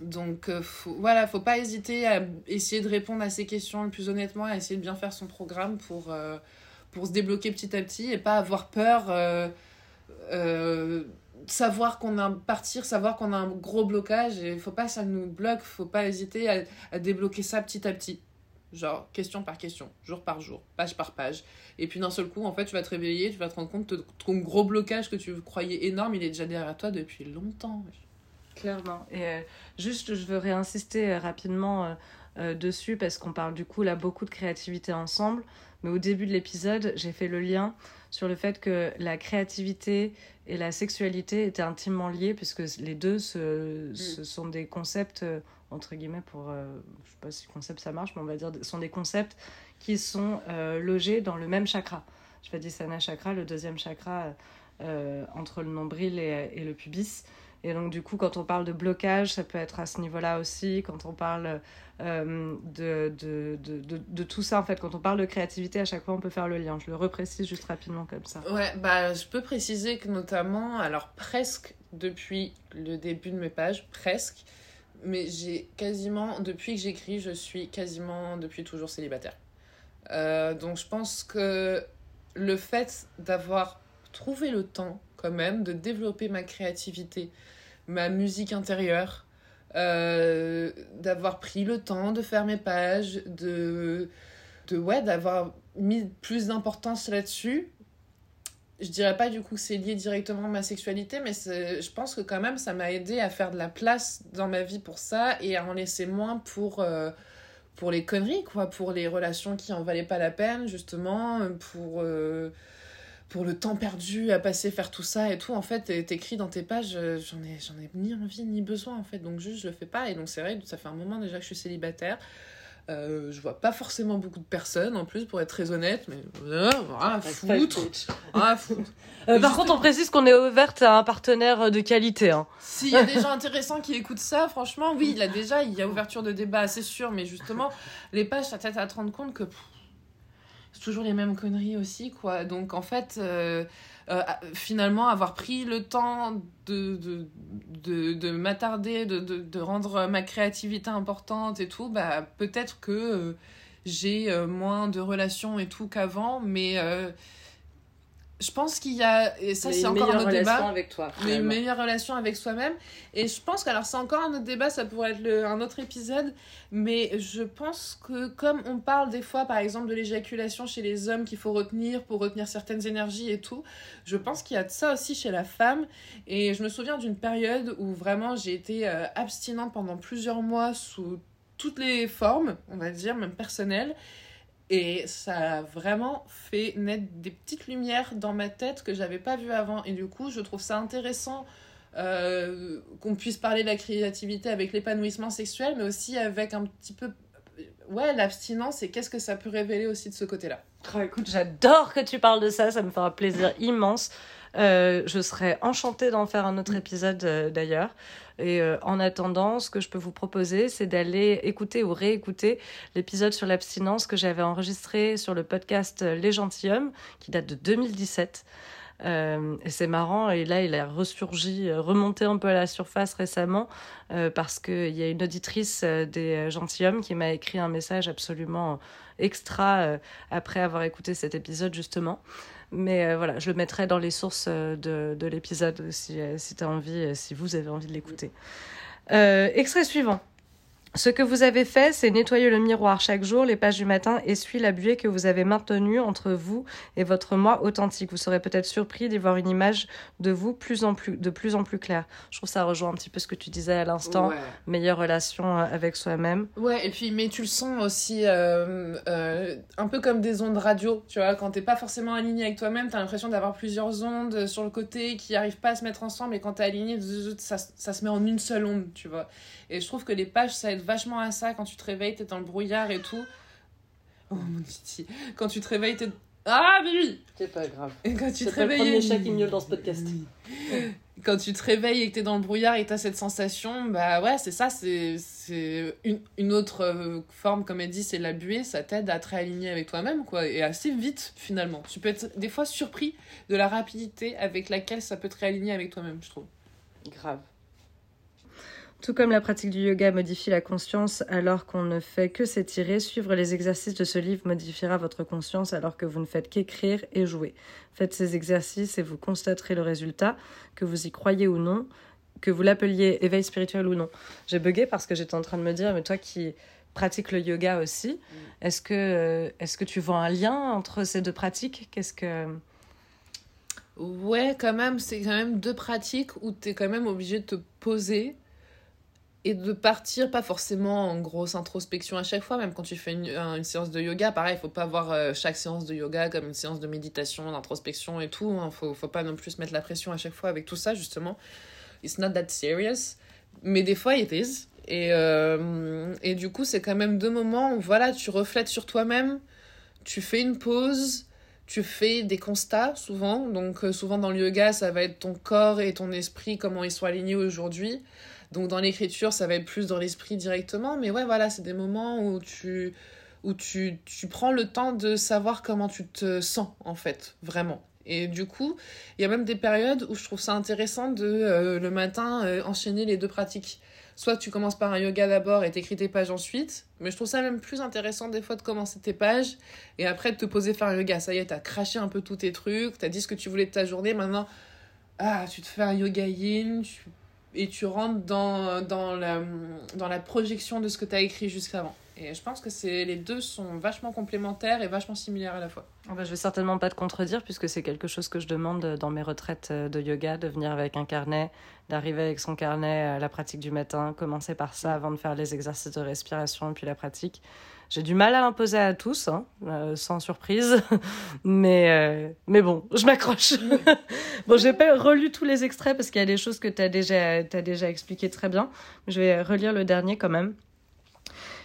donc euh, faut, voilà, faut pas hésiter à essayer de répondre à ces questions le plus honnêtement, à essayer de bien faire son programme pour, se débloquer petit à petit et pas avoir peur. savoir qu'on a partir savoir qu'on a un gros blocage et faut pas ça nous bloque faut pas hésiter à débloquer ça petit à petit genre question par question, jour par jour, page par page. Et puis d'un seul coup, en fait, tu vas te réveiller, tu vas te rendre compte que ton gros blocage que tu croyais énorme, il est déjà derrière toi depuis longtemps. Clairement. Et euh, juste, je veux réinsister euh, rapidement euh, dessus parce qu'on parle du coup là beaucoup de créativité ensemble. Mais au début de l'épisode, j'ai fait le lien sur le fait que la créativité et la sexualité étaient intimement liées puisque les deux, ce, mm. ce sont des concepts entre guillemets, pour, euh, je sais pas si concept ça marche, mais on va dire, sont des concepts qui sont euh, logés dans le même chakra. Je fais Sana chakra, le deuxième chakra euh, entre le nombril et, et, le pubis. Et donc, du coup, quand on parle de blocage, ça peut être à ce niveau-là aussi. Quand on parle de, de, de, de, tout ça, en fait, quand on parle de créativité, à chaque fois, on peut faire le lien. Je le reprécise juste rapidement comme ça. Ouais, bah, je peux préciser que notamment, alors presque depuis le début de mes pages, presque, mais j'ai quasiment, depuis que j'écris, je suis quasiment depuis toujours célibataire. donc je pense que le fait d'avoir trouvé le temps quand même de développer ma créativité, ma musique intérieure, euh, d'avoir pris le temps de faire mes pages, de, de ouais, d'avoir mis plus d'importance là-dessus. Je dirais pas du coup que c'est lié directement à ma sexualité, mais je pense que quand même ça m'a aidé à faire de la place dans ma vie pour ça et à en laisser moins pour, euh, les conneries, quoi, pour les relations qui en valaient pas la peine, justement, pour. Euh, pour le temps perdu à passer faire tout ça et tout. En fait t'écris dans tes pages euh, j'en ai j'en ai ni envie ni besoin en fait. Donc juste je le fais pas. Et donc c'est vrai ça fait un moment déjà que je suis célibataire euh, je vois pas forcément beaucoup de personnes en plus pour être très honnête mais euh, ah, foutre, ah, foutre. Euh, par contre on précise qu'on est ouverte à un partenaire de qualité hein. s'il y a des gens intéressants qui écoutent ça franchement oui il a déjà il y a ouverture de débat c'est sûr mais justement les pages ça t'aide à te rendre compte que c'est toujours les mêmes conneries aussi, quoi. Donc, en fait, euh, euh, finalement, avoir pris le temps de, de, de, de m'attarder, de, de, rendre ma créativité importante et tout, bah, peut-être que euh, j'ai moins de relations et tout qu'avant, mais je pense qu'il y a et ça c'est encore un autre débat. avec toi une meilleure relation avec soi-même. Et je pense que alors c'est encore un autre débat ça pourrait être le, un autre épisode. Mais je pense que comme on parle des fois par exemple de l'éjaculation chez les hommes qu'il faut retenir pour retenir certaines énergies et tout je pense qu'il y a de ça aussi chez la femme. Et je me souviens d'une période où vraiment j'ai été euh, abstinente pendant plusieurs mois sous toutes les formes on va dire même personnelles et ça a vraiment fait naître des petites lumières dans ma tête que j'avais pas vues avant. Et du coup, je trouve ça intéressant euh, qu'on puisse parler de la créativité avec l'épanouissement sexuel, mais aussi avec un petit peu ouais, l'abstinence et qu'est-ce que ça peut révéler aussi de ce côté-là. Oh, écoute, j'adore que tu parles de ça, ça me fera plaisir immense. Euh, je serais enchantée d'en faire un autre épisode euh, d'ailleurs. Et euh, en attendant, ce que je peux vous proposer, c'est d'aller écouter ou réécouter l'épisode sur l'abstinence que j'avais enregistré sur le podcast Les Gentilhommes, qui date de 2017. Euh, et c'est marrant, et là il a ressurgi, remonté un peu à la surface récemment, euh, parce qu'il y a une auditrice des gentilshommes qui m'a écrit un message absolument extra après avoir écouté cet épisode justement. Mais voilà, je le mettrai dans les sources de, de l'épisode si, si tu as envie, si vous avez envie de l'écouter. extrait suivant. Ce que vous avez fait, c'est nettoyer le miroir chaque jour, les pages du matin, essuie la buée que vous avez maintenue entre vous et votre moi authentique. Vous serez peut-être surpris d'y voir une image de vous plus en plus, de plus en plus claire. Je trouve ça rejoint un petit peu ce que tu disais à l'instant. Meilleure relation euh, avec soi-même. Ouais, et puis, mais tu le sens aussi euh, euh, un peu comme des ondes radio, tu vois, quand t'es pas forcément aligné avec toi-même, t'as l'impression d'avoir plusieurs ondes sur le côté qui arrivent pas à se mettre ensemble, et quand t'es aligné, ça, ça se met en une seule onde, tu vois. Et je trouve que les pages, ça aide vachement à ça quand tu te réveilles, t'es dans le brouillard et tout. Oh mon titi. Quand tu te réveilles, t'es. Ah, mais oui C'est pas grave. Et quand tu te réveilles. C'est le premier chat qui miaule dans ce podcast. quand tu te réveilles et que t'es dans le brouillard et t'as cette sensation, bah ouais, c'est ça, c'est une, une autre euh, forme, comme elle dit, c'est la buée, ça t'aide à te réaligner avec toi-même, quoi, et assez vite, finalement. Tu peux être des fois surpris de la rapidité avec laquelle ça peut te réaligner avec toi-même, je trouve. Grave. Tout comme la pratique du yoga modifie la conscience alors qu'on ne fait que s'étirer, suivre les exercices de ce livre modifiera votre conscience alors que vous ne faites qu'écrire et jouer. Faites ces exercices et vous constaterez le résultat, que vous y croyez ou non, que vous l'appeliez éveil spirituel ou non. J'ai bugué parce que j'étais en train de me dire, mais toi qui pratiques le yoga aussi, mm. est-ce que, euh, est-ce que tu vois un lien entre ces deux pratiques? Qu'est-ce que... Ouais, quand même, c'est quand même deux pratiques où tu es quand même obligé de te poser et de partir pas forcément en grosse introspection à chaque fois même quand tu fais une, séance de yoga pareil il faut pas voir euh, chaque séance de yoga comme une séance de méditation d'introspection et tout hein. faut faut pas non plus mettre la pression à chaque fois avec tout ça justement. It's not that serious. Mais des fois it is. Et euh, et du coup c'est quand même deux moments où voilà tu reflètes sur toi-même tu fais une pause tu fais des constats souvent. Donc euh, souvent dans le yoga ça va être ton corps et ton esprit comment ils sont alignés aujourd'hui donc dans l'écriture, ça va être plus dans l'esprit directement. Mais ouais, voilà, c'est des moments où tu, où tu, tu prends le temps de savoir comment tu te sens, en fait, vraiment. Et du coup, il y a même des périodes où je trouve ça intéressant de, euh, le matin, euh, enchaîner les deux pratiques. Soit tu commences par un yoga d'abord et t'écris tes pages ensuite, mais je trouve ça même plus intéressant des fois de commencer tes pages et après de te poser faire un yoga. Ça y est, t'as craché un peu tous tes trucs, t'as dit ce que tu voulais de ta journée, maintenant, ah, tu te fais un yoga yin, et tu rentres dans, dans, la, dans la projection de ce que t'as écrit jusqu'avant. Et je pense que les deux sont vachement complémentaires et vachement similaires à la fois. Je ah bah, je vais certainement pas te contredire puisque c'est quelque chose que je demande dans mes retraites de yoga, de venir avec un carnet, d'arriver avec son carnet à la pratique du matin, commencer par ça avant de faire les exercices de respiration et puis la pratique. J'ai du mal à l'imposer à tous, hein, euh, sans surprise, mais euh, mais bon, je m'accroche. bon, j'ai pas relu tous les extraits parce qu'il y a des choses que tu as déjà as déjà expliquées très bien. Je vais relire le dernier quand même.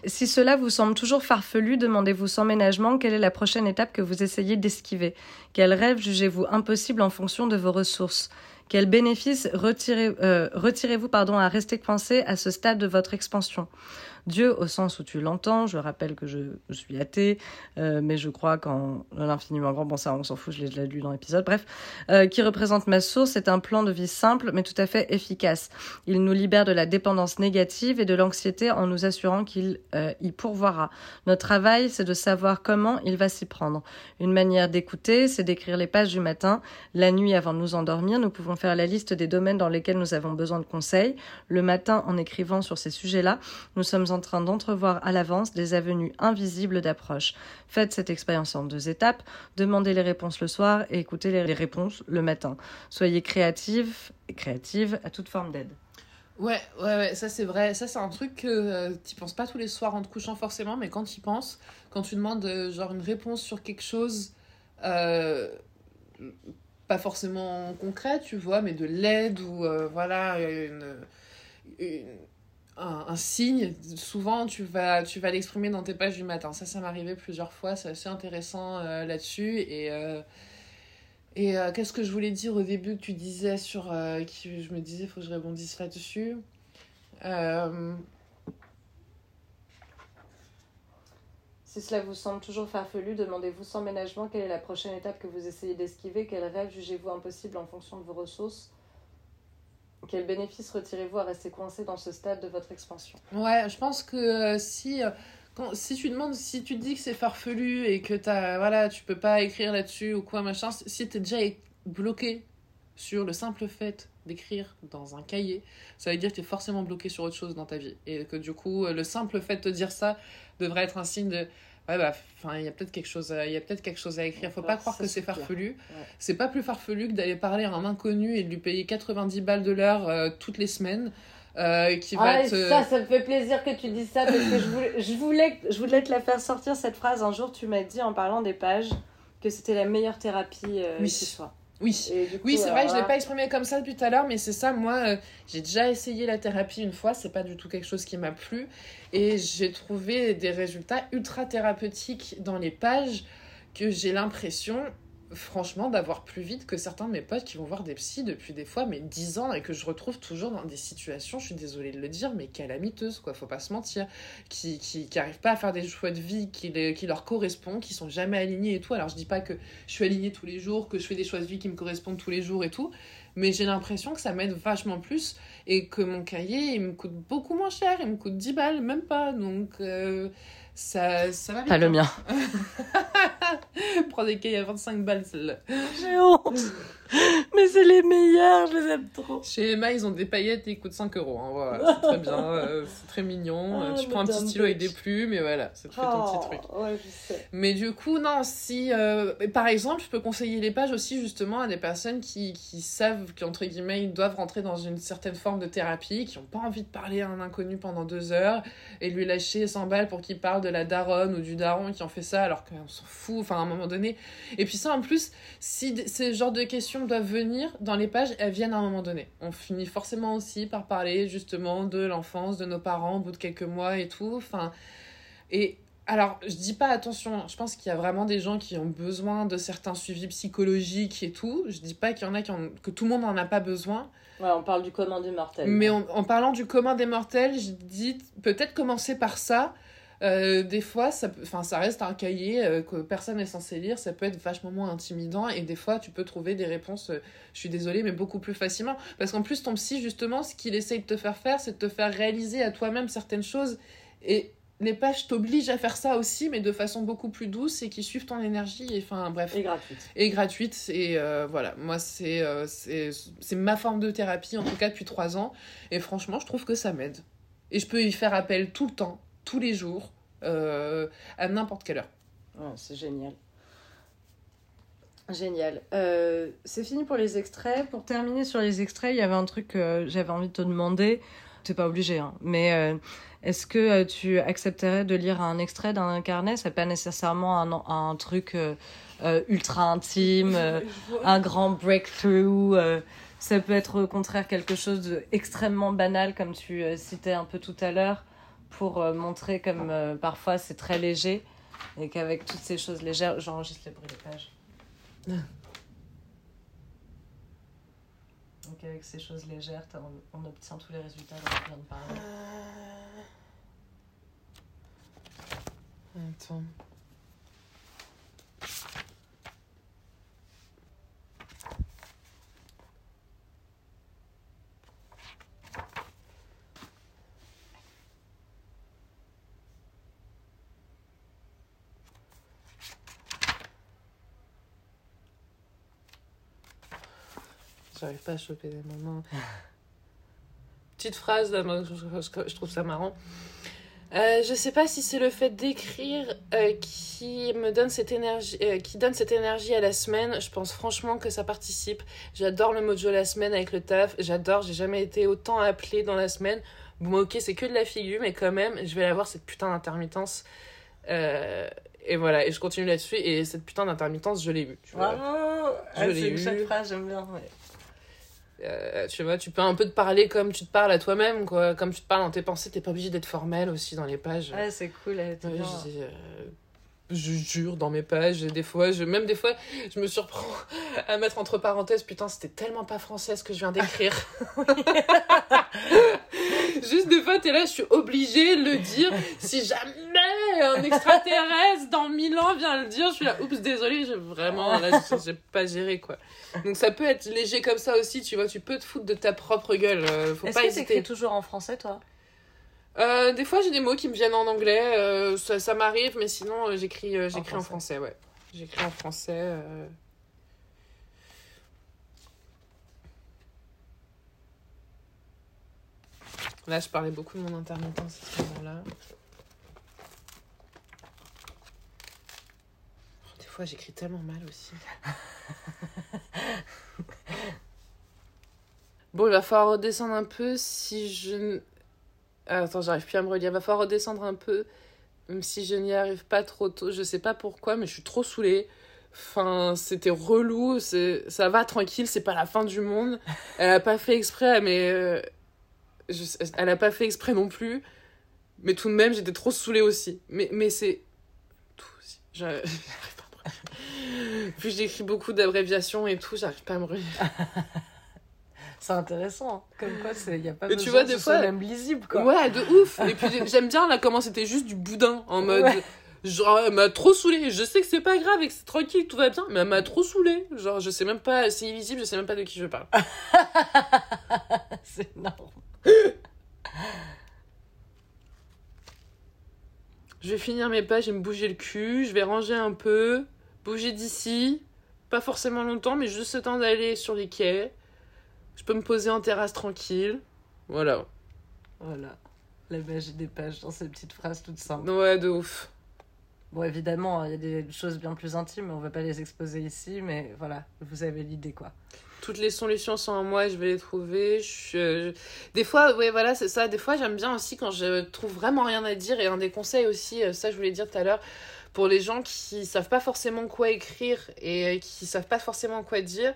Si cela vous semble toujours farfelu, demandez-vous sans ménagement quelle est la prochaine étape que vous essayez d'esquiver. Quel rêve jugez-vous impossible en fonction de vos ressources? Quel bénéfice euh, retirez-vous à rester coincé à ce stade de votre expansion? Dieu au sens où tu l'entends. Je rappelle que je, suis athée, euh, mais je crois qu'en l'infiniment grand, bon ça on s'en fout, je l'ai déjà lu dans l'épisode, bref, euh, qui représente ma source, c'est un plan de vie simple mais tout à fait efficace. Il nous libère de la dépendance négative et de l'anxiété en nous assurant qu'il euh, y pourvoira. Notre travail, c'est de savoir comment il va s'y prendre. Une manière d'écouter, c'est d'écrire les pages du matin. La nuit avant de nous endormir, nous pouvons faire la liste des domaines dans lesquels nous avons besoin de conseils. Le matin, en écrivant sur ces sujets-là, nous sommes en train d'entrevoir à l'avance des avenues invisibles d'approche. Faites cette expérience en deux étapes. Demandez les réponses le soir et écoutez les réponses le matin. Soyez créatifs et créatives à toute forme d'aide. Ouais, ouais, ouais, ça c'est vrai. Ça c'est un truc que euh, tu penses pas tous les soirs en te couchant forcément, mais quand tu penses, quand tu demandes euh, genre une réponse sur quelque chose, euh, pas forcément concret, tu vois, mais de l'aide ou voilà, une, une un, signe, souvent tu vas, tu vas l'exprimer dans tes pages du matin. Ça, ça m'est arrivé plusieurs fois, c'est assez intéressant euh, là-dessus. Et, euh, et euh, qu'est-ce que je voulais dire au début que tu disais sur. qui, je me disais, il faut que je rebondisse là-dessus. Si cela vous semble toujours farfelu, demandez-vous sans ménagement quelle est la prochaine étape que vous essayez d'esquiver, quel rêve jugez-vous impossible en fonction de vos ressources quel bénéfice retirez-vous à rester coincé dans ce stade de votre expansion? Ouais, je pense que euh, si, euh, quand, si tu demandes, si tu dis que c'est farfelu et que as, voilà, tu peux pas écrire là-dessus ou quoi, machin, si tu es déjà bloqué sur le simple fait d'écrire dans un cahier, ça veut dire que tu es forcément bloqué sur autre chose dans ta vie. Et que du coup, le simple fait de te dire ça devrait être un signe de ouais bah enfin il y a peut-être quelque chose il y a peut-être quelque chose à écrire. Faut pas croire que c'est farfelu. C'est pas plus farfelu que d'aller parler à un inconnu et de lui payer 90 balles de l'heure euh, toutes les semaines euh, qui va ah, ça ça me fait plaisir que tu dises ça parce que je voulais, je voulais je voulais te la faire sortir cette phrase. Un jour tu m'as dit en parlant des pages que c'était la meilleure thérapie euh, oui. qui soit oui, oui c'est vrai, je ne l'ai pas exprimé comme ça depuis tout à l'heure, mais c'est ça, moi, euh, j'ai déjà essayé la thérapie une fois, c'est pas du tout quelque chose qui m'a plu, et j'ai trouvé des résultats ultra thérapeutiques dans les pages que j'ai l'impression franchement d'avoir plus vite que certains de mes potes qui vont voir des psys depuis des fois mais 10 ans et que je retrouve toujours dans des situations, je suis désolée de le dire, mais calamiteuses quoi, faut pas se mentir, qui, qui, qui arrivent pas à faire des choix de vie qui, qui leur correspondent, qui sont jamais alignés et tout. Alors je dis pas que je suis alignée tous les jours, que je fais des choix de vie qui me correspondent tous les jours et tout, mais j'ai l'impression que ça m'aide vachement plus et que mon cahier il me coûte beaucoup moins cher, il me coûte 10 balles, même pas, donc... Euh, ça, ça va bien. Pas le mien. Prends des cahiers à 25 balles, celle-là. J'ai honte. Mais c'est les meilleurs, je les aime trop. Chez Emma, ils ont des paillettes et ils coûtent 5 euros. Hein, voilà, c'est très bien, euh, c'est très mignon. Ah, tu prends un petit stylo avec des plumes et voilà, c'est très ton petit oh, truc. Ouais, je sais. Mais du coup, non, si. Euh, par exemple, je peux conseiller les pages aussi justement à des personnes qui, qui savent qu'entre guillemets, ils doivent rentrer dans une certaine forme de thérapie, qui n'ont pas envie de parler à un inconnu pendant deux heures et lui lâcher 100 balles pour qu'il parle de la daronne ou du daron qui en fait ça alors qu'on s'en fout, enfin à un moment donné. Et puis ça, en plus, si ce genre de questions doivent venir dans les pages, elles viennent à un moment donné. On finit forcément aussi par parler justement de l'enfance, de nos parents au bout de quelques mois et tout. Enfin, et alors, je dis pas attention, je pense qu'il y a vraiment des gens qui ont besoin de certains suivis psychologiques et tout. Je dis pas qu'il y en a qui ont, que tout le monde n'en a pas besoin. Ouais, on parle du commun des mortels. Mais en parlant du commun des mortels, je dis peut-être commencer par ça Euh, des fois, ça, ça reste un cahier euh, que personne n'est censé lire, ça peut être vachement moins intimidant et des fois tu peux trouver des réponses, euh, je suis désolée, mais beaucoup plus facilement. Parce qu'en plus, ton psy, justement, ce qu'il essaye de te faire faire, c'est de te faire réaliser à toi-même certaines choses et les pages t'obligent à faire ça aussi, mais de façon beaucoup plus douce et qui suivent ton énergie. Et enfin, bref. Et gratuite. Et gratuite. Et voilà, moi, c'est c'est ma forme de thérapie, en tout cas depuis trois ans. Et franchement, je trouve que ça m'aide. Et je peux y faire appel tout le temps tous les jours, euh, à n'importe quelle heure. c'est génial. Génial. Euh, c'est fini pour les extraits. Pour terminer sur les extraits, il y avait un truc que j'avais envie de te demander. T'es pas obligé, hein. mais euh, est-ce que tu accepterais de lire un extrait d'un carnet? C'est pas nécessairement un, un truc ultra intime, un grand breakthrough. ça peut être au contraire quelque chose d'extrêmement banal, comme tu citais un peu tout à l'heure pour euh, montrer comme euh, parfois c'est très léger et qu'avec toutes ces choses légères, j'enregistre les bruits des pages. Donc avec ces choses légères, on, obtient tous les résultats dont on vient de parler. Attends. J'arrive pas à choper des moments. Petite phrase, je trouve ça marrant. Euh, je sais pas si c'est le fait d'écrire euh, qui me donne cette énergie, euh, qui donne cette énergie à la semaine. Je pense franchement que ça participe. J'adore le mojo la semaine avec le taf. J'adore. J'ai jamais été autant appelée dans la semaine. Bon, ok, c'est que de la figure, mais quand même, je vais avoir cette putain d'intermittence. et voilà, et je continue là-dessus. Et cette putain d'intermittence, je l'ai vois. je ah, l'ai Chaque phrase, j'aime bien. Euh, tu vois, tu peux un peu te parler comme tu te parles à toi-même, quoi. Comme tu te parles dans tes pensées, t'es pas obligé d'être formel aussi dans les pages. Ouais, c'est cool. Euh, je, jure dans mes pages, des fois, je, même des fois, je me surprends à mettre entre parenthèses, putain, c'était tellement pas français ce que je viens d'écrire. Juste des fois, t'es là, je suis obligée de le dire. Si jamais un extraterrestre dans mille ans vient le dire, je suis là, oups, désolé, j'ai vraiment, là, j'ai pas géré, quoi. Donc ça peut être léger comme ça aussi, tu vois, tu peux te foutre de ta propre gueule. Euh, faut pas hésiter. Est-ce que toujours en français, toi? Euh, des fois, j'ai des mots qui me viennent en anglais, euh, ça, ça m'arrive, mais sinon, j'écris j'écris en, français, ouais. J'écris en français. Là, je parlais beaucoup de mon intermittence à ce moment-là. Des fois, j'écris tellement mal aussi. bon, il va falloir redescendre un peu si je... Ah, attends, j'arrive plus à me relire. Va falloir redescendre un peu, même si je n'y arrive pas trop tôt. Je sais pas pourquoi, mais je suis trop saoulée. Enfin, c'était relou, ça va tranquille, c'est pas la fin du monde. Elle a pas fait exprès, mais euh, elle a pas fait exprès non plus. Mais tout de même, j'étais trop saoulée aussi. Mais, mais c'est. Tout aussi. J'arrive pas à me Puis j'écris beaucoup d'abréviations et tout, j'arrive pas à me relire. c'est intéressant. Comme quoi, il n'y a pas de tu vois, des fois, même lisible, quoi. Ouais, de ouf. Et puis j'aime bien là comment c'était juste du boudin en mode. Genre, elle m'a trop saoulée. Je sais que c'est pas grave et que c'est tranquille, tout va bien, mais elle m'a trop saoulée. Genre, je sais même pas, c'est illisible, je sais même pas de qui je parle. c'est énorme. Je vais finir mes pages et me bouger le cul. Je vais ranger un peu. Bouger d'ici. Pas forcément longtemps, mais juste le temps d'aller sur les quais. Je peux me poser en terrasse tranquille. Voilà. Voilà. La magie des pages dans ces petites phrases toutes simples. Ouais, de ouf. Bon, évidemment, il y a des choses bien plus intimes, on va pas les exposer ici, mais voilà, vous avez l'idée, quoi. Toutes les solutions sont en moi, je vais les trouver. Je... Des fois, ouais, voilà, c'est ça. Des fois, j'aime bien aussi quand je trouve vraiment rien à dire. Et un des conseils aussi, euh, ça, je voulais dire tout à l'heure, pour les gens qui savent pas forcément quoi écrire et qui savent pas forcément quoi dire,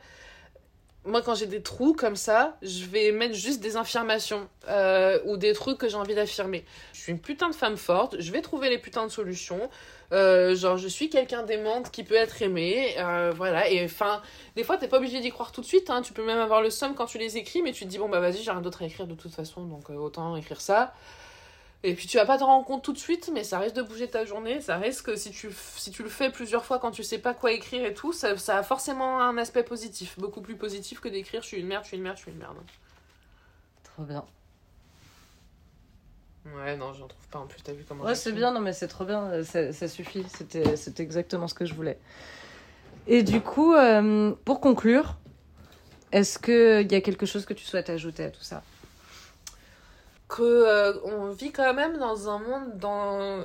moi, quand j'ai des trous comme ça, je vais mettre juste des affirmations euh, ou des trucs que j'ai envie d'affirmer. Je suis une putain de femme forte, je vais trouver les putains de solutions. Euh, genre, je suis quelqu'un d'aimante qui peut être aimé. Euh, voilà, et enfin, des fois, t'es pas obligé d'y croire tout de suite. Hein. Tu peux même avoir le somme quand tu les écris, mais tu te dis, bon, bah vas-y, j'ai rien d'autre à écrire de toute façon, donc autant écrire ça. Et puis tu vas pas te rendre compte tout de suite, mais ça risque de bouger ta journée. Ça risque que si tu, si tu le fais plusieurs fois quand tu sais pas quoi écrire et tout, ça, ça a forcément un aspect positif. Beaucoup plus positif que d'écrire je suis une merde, je suis une merde, je suis une merde. Trop bien. Ouais, non, j'en trouve pas en plus. T'as vu comment. Ouais, c'est bien, non, mais c'est trop bien. Ça, ça suffit. C'était c'était exactement ce que je voulais. Et du coup, euh, pour conclure, est-ce qu'il y a quelque chose que tu souhaites ajouter à tout ça? Que euh, on vit quand même dans un monde dans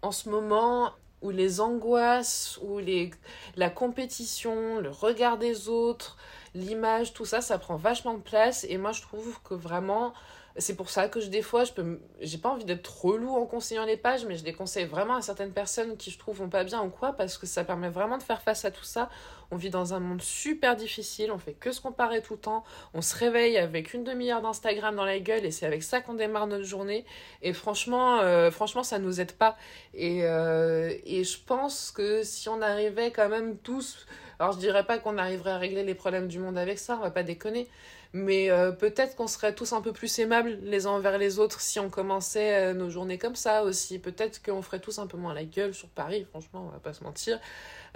en ce moment où les angoisses, où les la compétition, le regard des autres, l'image, tout ça, ça prend vachement de place. Et moi, je trouve que vraiment, c'est pour ça que je, des fois, je peux, j'ai pas envie d'être trop lourd en conseillant les pages, mais je les conseille vraiment à certaines personnes qui je trouve vont pas bien ou quoi, parce que ça permet vraiment de faire face à tout ça. On vit dans un monde super difficile, on fait que se comparer tout le temps, on se réveille avec une demi-heure d'Instagram dans la gueule et c'est avec ça qu'on démarre notre journée. Et franchement, euh, franchement, ça nous aide pas. Et, euh, et je pense que si on arrivait quand même tous, alors je dirais pas qu'on arriverait à régler les problèmes du monde avec ça, on va pas déconner, mais euh, peut-être qu'on serait tous un peu plus aimables les uns envers les autres si on commençait euh, nos journées comme ça aussi. Peut-être qu'on ferait tous un peu moins la gueule sur Paris, franchement, on va pas se mentir.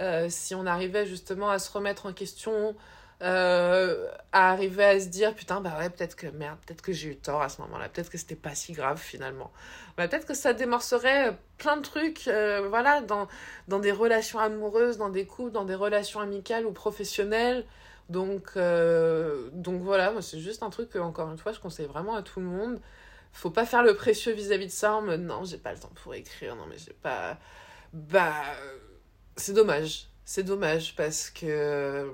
Euh, si on arrivait justement à se remettre en question, à arriver à se dire putain bah ouais peut-être que merde peut-être que j'ai eu tort à ce moment-là peut-être que c'était pas si grave finalement bah, peut-être que ça démorcerait plein de trucs voilà dans dans des relations amoureuses dans des couples dans des relations amicales ou professionnelles donc, euh, donc voilà, c'est juste un truc que, encore une fois, je conseille vraiment à tout le monde. Faut pas faire le précieux vis-à-vis de ça en mode non, j'ai pas le temps pour écrire, non mais j'ai pas. Bah. C'est dommage. C'est dommage parce que.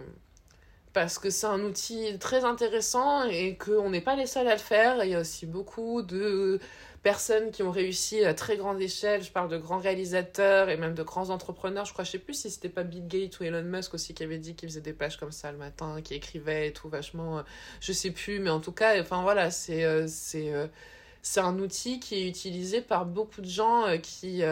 Parce que c'est un outil très intéressant et qu'on n'est pas les seuls à le faire. Il y a aussi beaucoup de personnes qui ont réussi à très grande échelle. Je parle de grands réalisateurs et même de grands entrepreneurs. Je crois, je sais plus si c'était pas Bill Gates ou Elon Musk aussi qui avait dit qu'il faisait des pages comme ça le matin, qui écrivait et tout vachement. Euh, je sais plus, mais en tout cas, enfin voilà, c'est euh, c'est euh, c'est un outil qui est utilisé par beaucoup de gens qui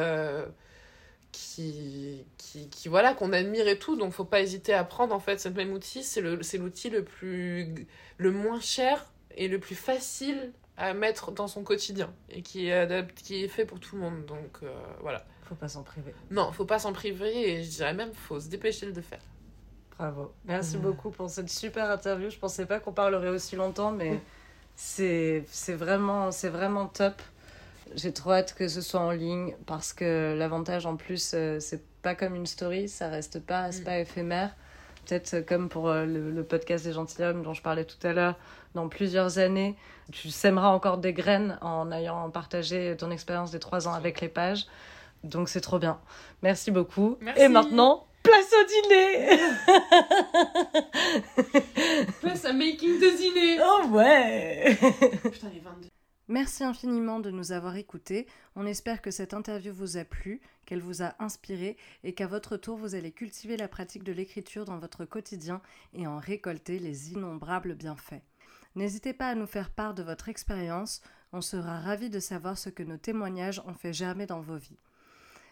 qui, qui, qui, voilà, qu'on admire et tout, donc faut pas hésiter à prendre en fait ce même outil, c'est le, c'est l'outil le plus, le moins cher et le plus facile à mettre dans son quotidien et qui est, adapté, qui est fait pour tout le monde. Donc euh, voilà. Faut pas s'en priver. Non, faut pas s'en priver et je dirais même faut se dépêcher de le faire. Bravo. Merci beaucoup pour cette super interview. Je pensais pas qu'on parlerait aussi longtemps, mais c'est vraiment, vraiment top. J'ai trop hâte que ce soit en ligne parce que l'avantage en plus, euh, c'est pas comme une story, ça reste pas, c'est mm. pas éphémère peut-être comme pour euh, le, podcast des gentilshommes dont je parlais tout à l'heure, dans plusieurs années, tu sèmeras encore des graines en ayant partagé ton expérience des trois ans avec les pages. Donc c'est trop bien. Merci beaucoup. Et maintenant, place au dîner Place à making de dîner Oh ouais Putain, les 22. Merci infiniment de nous avoir écoutés. On espère que cette interview vous a plu, qu'elle vous a inspiré et qu'à votre tour vous allez cultiver la pratique de l'écriture dans votre quotidien et en récolter les innombrables bienfaits. N'hésitez pas à nous faire part de votre expérience, on sera ravis de savoir ce que nos témoignages ont fait germer dans vos vies.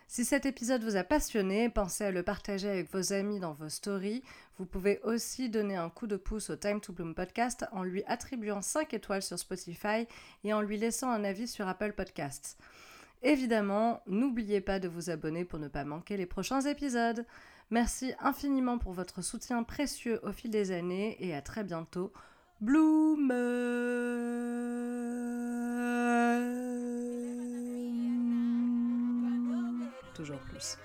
Si cet épisode vous a passionné, pensez à le partager avec vos amis dans vos stories. Vous pouvez aussi donner un coup de pouce au Time to Bloom podcast en lui attribuant 5 étoiles sur Spotify et en lui laissant un avis sur Apple Podcasts. Évidemment, n'oubliez pas de vous abonner pour ne pas manquer les prochains épisodes. Merci infiniment pour votre soutien précieux au fil des années et à très bientôt. Bloom toujours plus.